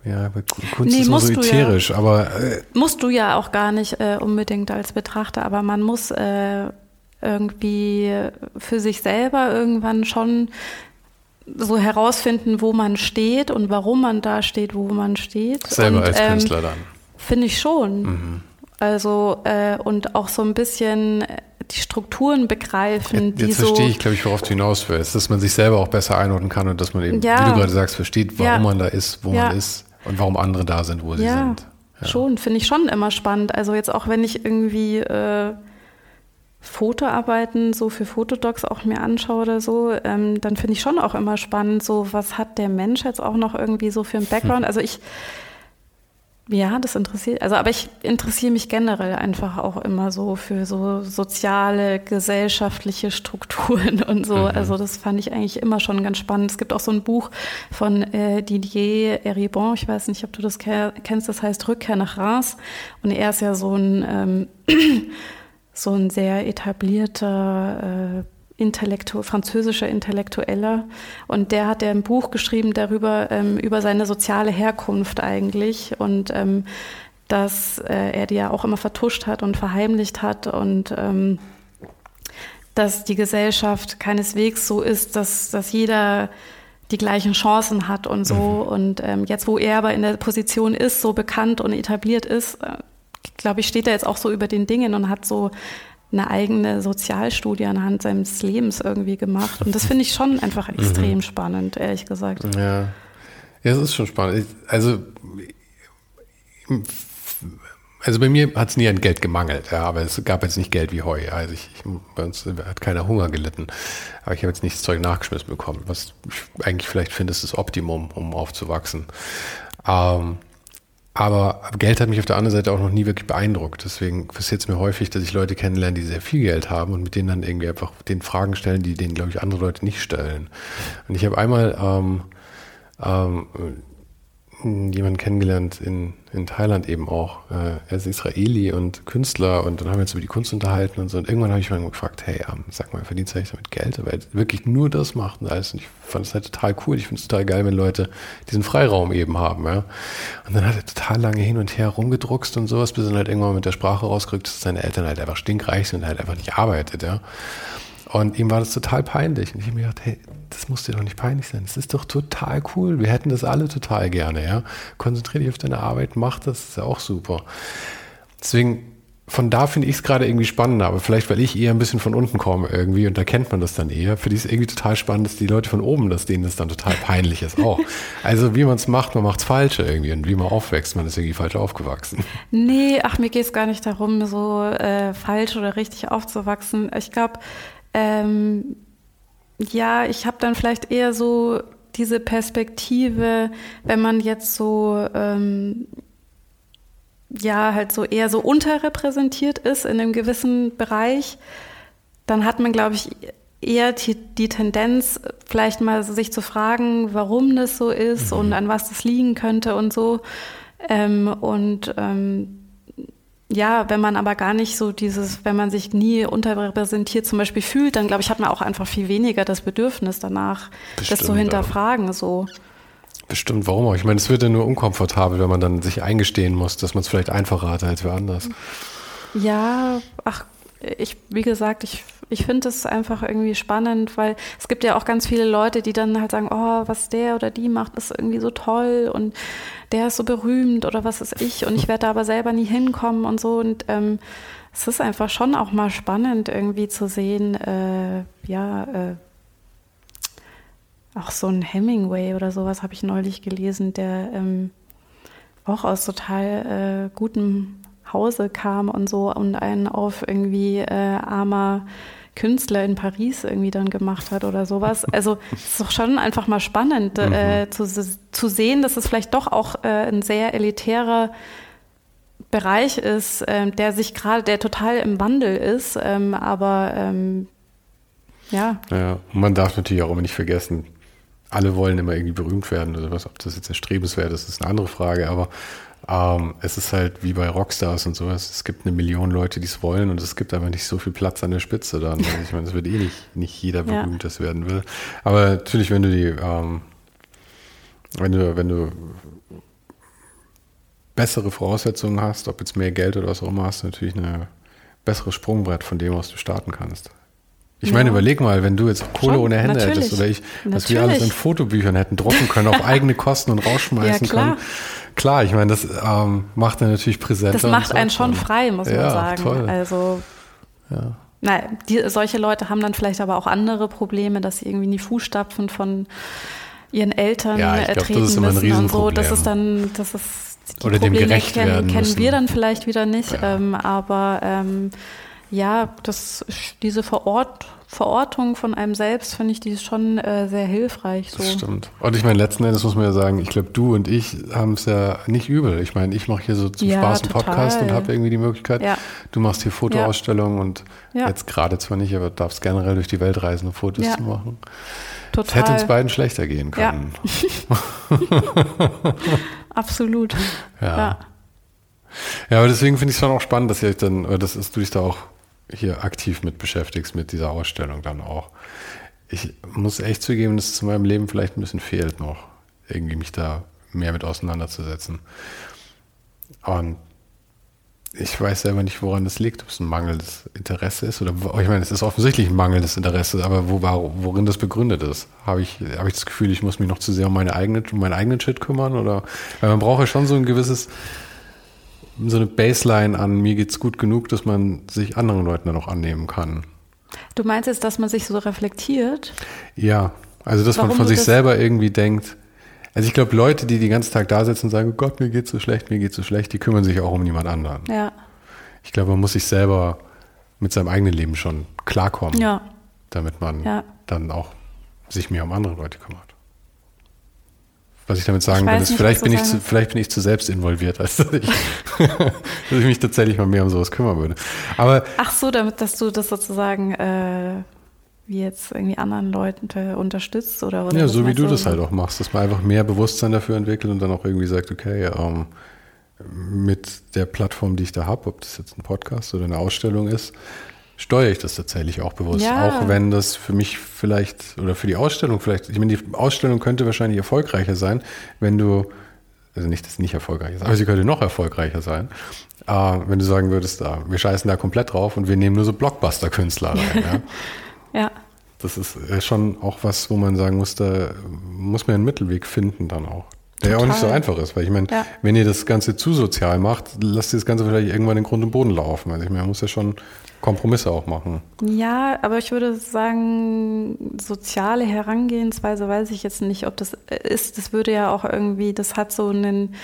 Ja, Kunst nee, ist so ätherisch, ja, aber. Äh, musst du ja auch gar nicht äh, unbedingt als Betrachter, aber man muss äh, irgendwie für sich selber irgendwann schon so herausfinden, wo man steht und warum man da steht, wo man steht. Selber und, als ähm, Künstler dann. Finde ich schon. Mhm. Also, äh, und auch so ein bisschen die Strukturen begreifen. Jetzt, jetzt verstehe ich, glaube ich, worauf du hinaus willst, dass man sich selber auch besser einordnen kann und dass man eben, ja. wie du gerade sagst, versteht, warum ja. man da ist, wo ja. man ist und warum andere da sind, wo sie sind. Ja, schon, finde ich schon immer spannend. Also jetzt auch, wenn ich irgendwie äh, Fotoarbeiten so für Fotodocs auch mir anschaue oder so, ähm, dann finde ich schon auch immer spannend, so was hat der Mensch jetzt auch noch irgendwie so für einen Background. Also ich ja, das interessiert. Also, aber ich interessiere mich generell einfach auch immer so für so soziale, gesellschaftliche Strukturen und so. Mhm. Also, das fand ich eigentlich immer schon ganz spannend. Es gibt auch so ein Buch von äh, Didier Eribon. Ich weiß nicht, ob du das kennst. Das heißt Rückkehr nach Reims. Und er ist ja so ein, ähm, so ein sehr etablierter äh, Intellektu französischer Intellektueller und der hat ja ein Buch geschrieben darüber, ähm, über seine soziale Herkunft eigentlich und ähm, dass äh, er die ja auch immer vertuscht hat und verheimlicht hat und ähm, dass die Gesellschaft keineswegs so ist, dass, dass jeder die gleichen Chancen hat und so. Mhm. Und ähm, jetzt, wo er aber in der Position ist, so bekannt und etabliert ist, äh, glaube ich, steht er jetzt auch so über den Dingen und hat so eine eigene Sozialstudie anhand seines Lebens irgendwie gemacht. Und das finde ich schon einfach mhm. extrem mhm. spannend, ehrlich gesagt. Ja. ja, es ist schon spannend. Also, also bei mir hat es nie an Geld gemangelt, ja, aber es gab jetzt nicht Geld wie Heu. Also ich, ich, bei uns hat keiner Hunger gelitten. Aber ich habe jetzt nicht das Zeug nachgeschmissen bekommen, was ich eigentlich vielleicht finde, ist das Optimum, um aufzuwachsen. Ähm, aber Geld hat mich auf der anderen Seite auch noch nie wirklich beeindruckt. Deswegen passiert es mir häufig, dass ich Leute kennenlerne, die sehr viel Geld haben und mit denen dann irgendwie einfach den Fragen stellen, die denen, glaube ich, andere Leute nicht stellen. Und ich habe einmal ähm, ähm, jemanden kennengelernt in, in Thailand eben auch. Äh, er ist Israeli und Künstler und dann haben wir uns über die Kunst unterhalten und so. Und irgendwann habe ich mal gefragt, hey, ähm, sag mal, verdienst du eigentlich damit Geld? Aber er wirklich nur das macht und alles. Und ich fand es halt total cool. Ich finde es total geil, wenn Leute diesen Freiraum eben haben. Ja? Und dann hat er total lange hin und her rumgedruckst und sowas, bis er halt irgendwann mit der Sprache rausgerückt, dass seine Eltern halt einfach stinkreich sind und halt einfach nicht arbeitet. Ja? Und ihm war das total peinlich. Und ich habe mir gedacht, hey, das muss dir doch nicht peinlich sein. Das ist doch total cool. Wir hätten das alle total gerne, ja. Konzentriere dich auf deine Arbeit, mach das, ist ja auch super. Deswegen, von da finde ich es gerade irgendwie spannender, aber vielleicht, weil ich eher ein bisschen von unten komme irgendwie und da kennt man das dann eher. Für die ist irgendwie total spannend, dass die Leute von oben, dass denen das dann total peinlich ist auch. Also wie man es macht, man macht es falsch irgendwie und wie man aufwächst, man ist irgendwie falsch aufgewachsen. Nee, ach, mir geht es gar nicht darum, so äh, falsch oder richtig aufzuwachsen. Ich glaube, ähm, ja, ich habe dann vielleicht eher so diese Perspektive, wenn man jetzt so ähm, ja halt so eher so unterrepräsentiert ist in einem gewissen Bereich, dann hat man, glaube ich, eher die, die, Tendenz, vielleicht mal sich zu fragen, warum das so ist mhm. und an was das liegen könnte und so. Ähm, und ähm, ja, wenn man aber gar nicht so dieses, wenn man sich nie unterrepräsentiert zum Beispiel fühlt, dann glaube ich, hat man auch einfach viel weniger das Bedürfnis danach, Bestimmt, das zu hinterfragen. So. Bestimmt, warum auch? Ich meine, es wird ja nur unkomfortabel, wenn man dann sich eingestehen muss, dass man es vielleicht einfacher hatte als wer anders. Ja, ach, ich, wie gesagt, ich, ich finde es einfach irgendwie spannend, weil es gibt ja auch ganz viele Leute, die dann halt sagen, oh, was der oder die macht, ist irgendwie so toll und der ist so berühmt oder was ist ich. Und ich werde da aber selber nie hinkommen und so. Und ähm, es ist einfach schon auch mal spannend irgendwie zu sehen, äh, ja, äh, auch so ein Hemingway oder sowas habe ich neulich gelesen, der ähm, auch aus total äh, gutem Hause kam und so und einen auf irgendwie äh, armer Künstler in Paris irgendwie dann gemacht hat oder sowas. Also es ist doch schon einfach mal spannend äh, mhm. zu, zu sehen, dass es vielleicht doch auch äh, ein sehr elitärer Bereich ist, ähm, der sich gerade, der total im Wandel ist, ähm, aber ähm, ja. Ja, man darf natürlich auch immer nicht vergessen, alle wollen immer irgendwie berühmt werden oder was, ob das jetzt erstrebenswert ist, ist eine andere Frage, aber ähm, es ist halt wie bei Rockstars und sowas. Es gibt eine Million Leute, die es wollen und es gibt aber nicht so viel Platz an der Spitze dann. Also ich meine, es wird eh nicht, nicht jeder berühmt, ja. das werden will. Aber natürlich, wenn du die, ähm, wenn du, wenn du bessere Voraussetzungen hast, ob jetzt mehr Geld oder was auch immer, hast du natürlich eine bessere Sprungbrett von dem, was du starten kannst. Ich meine, überleg mal, wenn du jetzt Kohle Schon, ohne Hände natürlich. hättest oder ich, natürlich. was wir alles in Fotobüchern hätten drucken können, auf eigene Kosten und rausschmeißen ja, können. Klar, ich meine, das ähm, macht dann natürlich präsenter. Das macht so. einen schon frei, muss ja, man sagen. Toll. Also, ja. Nein, die, solche Leute haben dann vielleicht aber auch andere Probleme, dass sie irgendwie in die Fußstapfen von ihren Eltern ja, ich glaub, das ist immer ein müssen und so. Das ist dann, das ist die Oder Probleme dem gerecht kennen, werden kennen wir dann vielleicht wieder nicht. Ja. Ähm, aber ähm, ja, das, diese Verort, Verortung von einem selbst finde ich die ist schon äh, sehr hilfreich. So. Das stimmt. Und ich meine, letzten Endes muss man ja sagen, ich glaube, du und ich haben es ja nicht übel. Ich meine, ich mache hier so zum ja, Spaß einen Podcast und habe irgendwie die Möglichkeit. Ja. Du machst hier Fotoausstellungen und jetzt gerade zwar nicht, aber darfst generell durch die Welt reisen, um Fotos zu machen. Total. Es hätte uns beiden schlechter gehen können. Absolut. Ja. ja. aber deswegen finde ich es schon auch spannend, dass ihr dann, oder dass du dich da auch hier aktiv mit beschäftigst, mit dieser Ausstellung dann auch. Ich muss echt zugeben, dass es zu meinem Leben vielleicht ein bisschen fehlt noch, irgendwie mich da mehr mit auseinanderzusetzen. Und ich weiß selber nicht, woran das liegt, ob es ein mangelndes Interesse ist oder ich meine, es ist offensichtlich ein mangelndes Interesse, aber wo, worin das begründet ist. Habe ich, habe ich das Gefühl, ich muss mich noch zu sehr um meine eigene, um meinen eigenen Shit kümmern oder weil man braucht ja schon so ein gewisses so eine Baseline an, mir geht's gut genug, dass man sich anderen Leuten dann auch annehmen kann. Du meinst jetzt, dass man sich so reflektiert? Ja, also dass Warum man von sich selber irgendwie denkt. Also ich glaube, Leute, die den ganzen Tag da sitzen und sagen, oh Gott, mir geht's so schlecht, mir geht's so schlecht, die kümmern sich auch um niemand anderen. Ja. Ich glaube, man muss sich selber mit seinem eigenen Leben schon klarkommen, ja. damit man ja. dann auch sich mehr um andere Leute kümmert. Was ich damit sagen will, ist, nicht, vielleicht bin, ich zu, vielleicht bin ich zu selbst involviert, als dass ich, dass ich mich tatsächlich mal mehr um sowas kümmern würde. Aber Ach so, damit, dass du das sozusagen äh, wie jetzt irgendwie anderen Leuten unterstützt oder, oder Ja, so wie du das halt auch machst, dass man einfach mehr Bewusstsein dafür entwickelt und dann auch irgendwie sagt, okay, ähm, mit der Plattform, die ich da habe, ob das jetzt ein Podcast oder eine Ausstellung ist, steuere ich das tatsächlich auch bewusst. Ja. Auch wenn das für mich vielleicht oder für die Ausstellung vielleicht, ich meine, die Ausstellung könnte wahrscheinlich erfolgreicher sein, wenn du, also nicht, dass sie nicht erfolgreich ist, aber sie könnte noch erfolgreicher sein, äh, wenn du sagen würdest, äh, wir scheißen da komplett drauf und wir nehmen nur so Blockbuster-Künstler rein. ja. ja. Das ist schon auch was, wo man sagen muss, da muss man einen Mittelweg finden dann auch. Der ja auch nicht so einfach ist, weil ich meine, ja. wenn ihr das Ganze zu sozial macht, lasst ihr das Ganze vielleicht irgendwann in Grund und Boden laufen. Also ich meine, man muss ja schon Kompromisse auch machen. Ja, aber ich würde sagen, soziale Herangehensweise weiß ich jetzt nicht, ob das ist. Das würde ja auch irgendwie, das hat so einen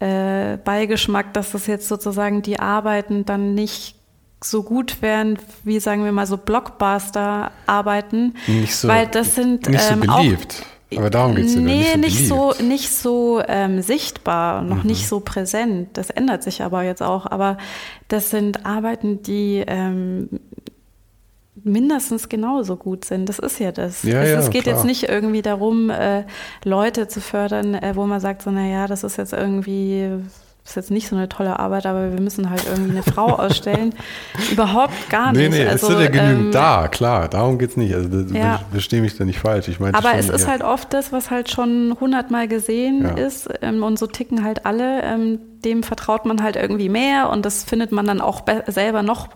äh, Beigeschmack, dass das jetzt sozusagen die Arbeiten dann nicht so gut wären, wie sagen wir mal so Blockbuster-Arbeiten. Nicht so, weil das sind nicht so ähm, beliebt. Auch, aber darum geht es Nee, nicht so, nicht so, nicht so ähm, sichtbar, noch mhm. nicht so präsent. Das ändert sich aber jetzt auch. Aber das sind Arbeiten, die ähm, mindestens genauso gut sind. Das ist ja das. Ja, es, ja, es geht klar. jetzt nicht irgendwie darum, äh, Leute zu fördern, äh, wo man sagt, so, naja, das ist jetzt irgendwie ist jetzt nicht so eine tolle Arbeit, aber wir müssen halt irgendwie eine Frau ausstellen. Überhaupt gar nicht. Nee, nee, also, es sind ja genügend ähm, da, klar, darum geht es nicht. Also ja. verstehe mich da nicht falsch. Ich meine, aber schon, es ist halt oft das, was halt schon hundertmal gesehen ja. ist ähm, und so ticken halt alle. Ähm, dem vertraut man halt irgendwie mehr und das findet man dann auch selber noch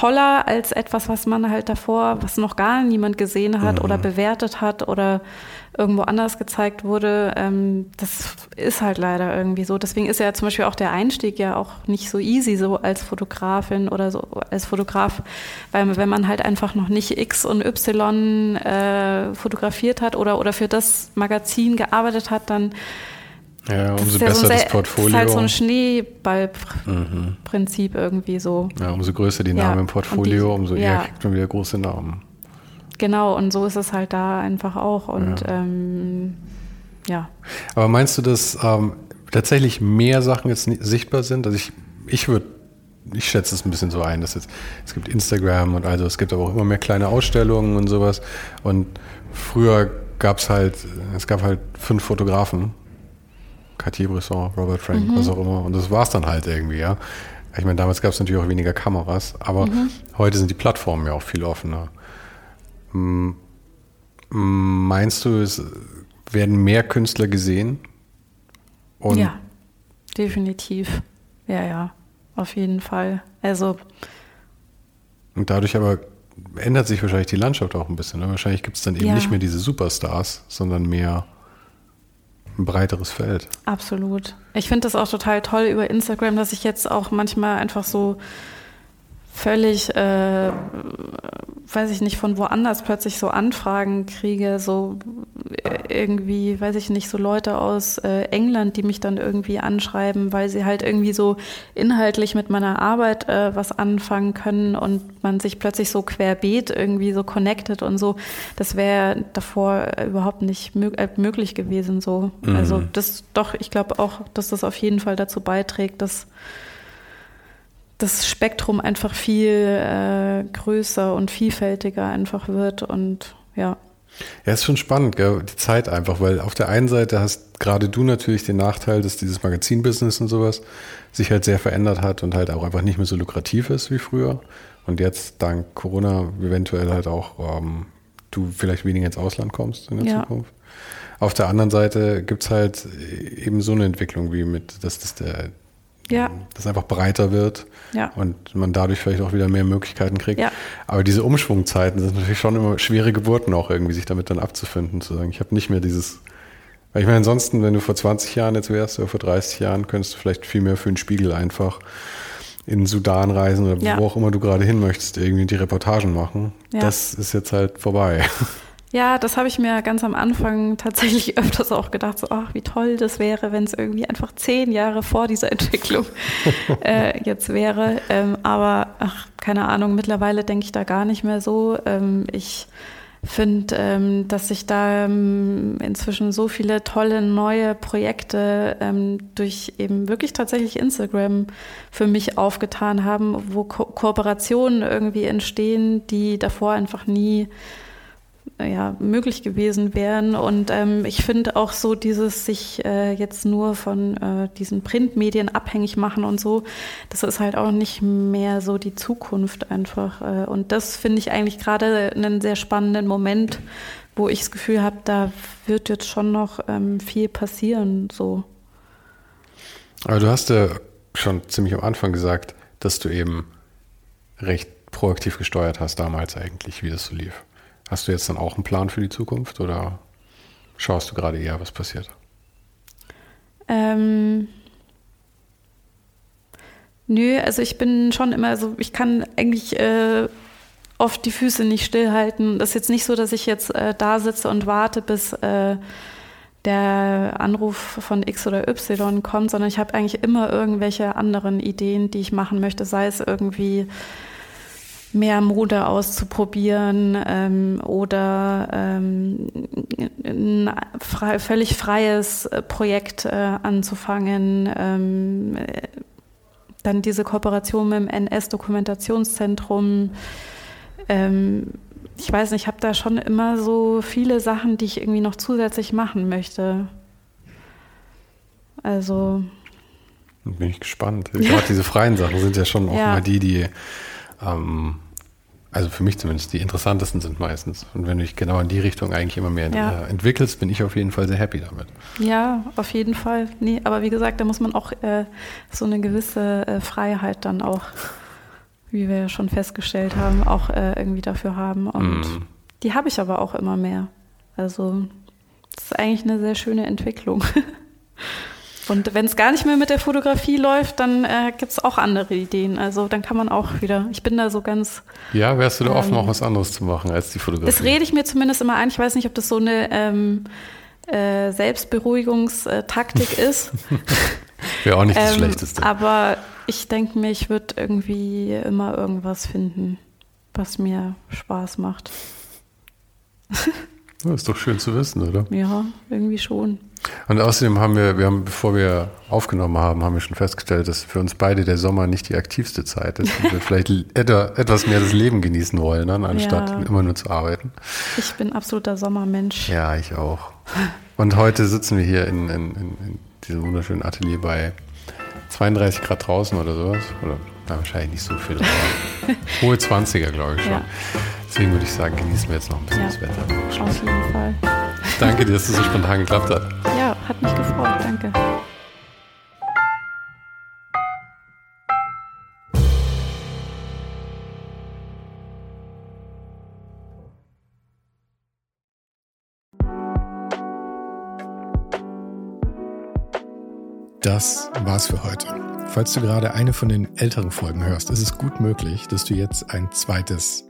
toller als etwas, was man halt davor, was noch gar niemand gesehen hat mhm. oder bewertet hat oder irgendwo anders gezeigt wurde. Ähm, das ist halt leider irgendwie so. Deswegen ist ja zum Beispiel auch der Einstieg ja auch nicht so easy so als Fotografin oder so als Fotograf, weil wenn man halt einfach noch nicht X und Y äh, fotografiert hat oder, oder für das Magazin gearbeitet hat, dann ja, umso besser so das Portfolio. Das ist halt so ein Schneeballprinzip mhm. irgendwie so. Ja, umso größer die Namen ja, im Portfolio, die, umso eher kriegt man wieder große Namen. Genau, und so ist es halt da einfach auch. Und ja. Ähm, ja. Aber meinst du, dass ähm, tatsächlich mehr Sachen jetzt sichtbar sind? Also ich, ich würde, ich schätze es ein bisschen so ein, dass jetzt, es gibt Instagram und also es gibt aber auch immer mehr kleine Ausstellungen und sowas. Und früher gab es halt, es gab halt fünf Fotografen Cartier-Bresson, Robert Frank, mhm. was auch immer. Und das war es dann halt irgendwie, ja. Ich meine, damals gab es natürlich auch weniger Kameras, aber mhm. heute sind die Plattformen ja auch viel offener. Meinst du, es werden mehr Künstler gesehen? Und ja, definitiv. Ja, ja, auf jeden Fall. Also. Und dadurch aber ändert sich wahrscheinlich die Landschaft auch ein bisschen. Ne? Wahrscheinlich gibt es dann eben ja. nicht mehr diese Superstars, sondern mehr ein breiteres Feld. Absolut. Ich finde das auch total toll über Instagram, dass ich jetzt auch manchmal einfach so völlig, äh, weiß ich nicht, von woanders plötzlich so Anfragen kriege, so äh, irgendwie, weiß ich nicht, so Leute aus äh, England, die mich dann irgendwie anschreiben, weil sie halt irgendwie so inhaltlich mit meiner Arbeit äh, was anfangen können und man sich plötzlich so querbeet irgendwie so connected und so. Das wäre davor überhaupt nicht mög äh, möglich gewesen so. Mhm. Also das doch, ich glaube auch, dass das auf jeden Fall dazu beiträgt, dass das Spektrum einfach viel äh, größer und vielfältiger einfach wird und ja. Ja, ist schon spannend, gell? die Zeit einfach, weil auf der einen Seite hast gerade du natürlich den Nachteil, dass dieses Magazinbusiness und sowas sich halt sehr verändert hat und halt auch einfach nicht mehr so lukrativ ist wie früher. Und jetzt dank Corona eventuell halt auch ähm, du vielleicht weniger ins Ausland kommst in der ja. Zukunft. Auf der anderen Seite gibt es halt eben so eine Entwicklung wie mit, dass das der, ja. das einfach breiter wird ja. und man dadurch vielleicht auch wieder mehr Möglichkeiten kriegt. Ja. Aber diese Umschwungzeiten sind natürlich schon immer schwere Geburten auch irgendwie, sich damit dann abzufinden, zu sagen, ich habe nicht mehr dieses, weil ich meine, ansonsten, wenn du vor 20 Jahren jetzt wärst oder vor 30 Jahren, könntest du vielleicht viel mehr für den Spiegel einfach in den Sudan reisen oder ja. wo auch immer du gerade hin möchtest, irgendwie die Reportagen machen. Das ist jetzt halt vorbei. Ja, das habe ich mir ganz am Anfang tatsächlich öfters auch gedacht, so, ach, wie toll das wäre, wenn es irgendwie einfach zehn Jahre vor dieser Entwicklung äh, jetzt wäre. Ähm, aber, ach, keine Ahnung, mittlerweile denke ich da gar nicht mehr so. Ähm, ich finde, ähm, dass sich da ähm, inzwischen so viele tolle neue Projekte ähm, durch eben wirklich tatsächlich Instagram für mich aufgetan haben, wo Ko Kooperationen irgendwie entstehen, die davor einfach nie ja, möglich gewesen wären. Und ähm, ich finde auch so dieses sich äh, jetzt nur von äh, diesen Printmedien abhängig machen und so, das ist halt auch nicht mehr so die Zukunft einfach. Äh, und das finde ich eigentlich gerade einen sehr spannenden Moment, wo ich das Gefühl habe, da wird jetzt schon noch ähm, viel passieren. So. Aber du hast ja schon ziemlich am Anfang gesagt, dass du eben recht proaktiv gesteuert hast damals eigentlich, wie das so lief. Hast du jetzt dann auch einen Plan für die Zukunft oder schaust du gerade eher, was passiert? Ähm, nö, also ich bin schon immer so, ich kann eigentlich äh, oft die Füße nicht stillhalten. Das ist jetzt nicht so, dass ich jetzt äh, da sitze und warte, bis äh, der Anruf von X oder Y kommt, sondern ich habe eigentlich immer irgendwelche anderen Ideen, die ich machen möchte, sei es irgendwie mehr Mode auszuprobieren ähm, oder ähm, ein frei, völlig freies äh, Projekt äh, anzufangen. Ähm, dann diese Kooperation mit dem NS-Dokumentationszentrum. Ähm, ich weiß nicht, ich habe da schon immer so viele Sachen, die ich irgendwie noch zusätzlich machen möchte. Also. Bin ich gespannt. Gerade diese freien Sachen sind ja schon auch ja. mal die, die ähm, also für mich zumindest die interessantesten sind meistens. Und wenn du dich genau in die Richtung eigentlich immer mehr ja. Äh, entwickelst, bin ich auf jeden Fall sehr happy damit. Ja, auf jeden Fall. Nee, aber wie gesagt, da muss man auch äh, so eine gewisse äh, Freiheit dann auch wie wir ja schon festgestellt haben, auch äh, irgendwie dafür haben. Und mm. die habe ich aber auch immer mehr. Also das ist eigentlich eine sehr schöne Entwicklung. Und wenn es gar nicht mehr mit der Fotografie läuft, dann äh, gibt es auch andere Ideen. Also dann kann man auch wieder, ich bin da so ganz. Ja, wärst du da ähm, offen, auch was anderes zu machen als die Fotografie? Das rede ich mir zumindest immer ein. Ich weiß nicht, ob das so eine ähm, äh, Selbstberuhigungstaktik ist. Wäre auch nicht das ähm, Schlechteste. Aber ich denke mir, ich würde irgendwie immer irgendwas finden, was mir Spaß macht. Das ist doch schön zu wissen, oder? Ja, irgendwie schon. Und außerdem haben wir, wir haben, bevor wir aufgenommen haben, haben wir schon festgestellt, dass für uns beide der Sommer nicht die aktivste Zeit ist und wir vielleicht etwas mehr das Leben genießen wollen, ne, anstatt ja. immer nur zu arbeiten. Ich bin absoluter Sommermensch. Ja, ich auch. Und heute sitzen wir hier in, in, in diesem wunderschönen Atelier bei 32 Grad draußen oder sowas. Oder na, wahrscheinlich nicht so viel. Hohe 20er, glaube ich schon. Ja. Deswegen würde ich sagen, genießen wir jetzt noch ein bisschen ja, das Wetter. Auf jeden Fall. Danke dir, dass es so spontan geklappt hat. Ja, hat mich gefreut. Danke. Das war's für heute. Falls du gerade eine von den älteren Folgen hörst, ist es gut möglich, dass du jetzt ein zweites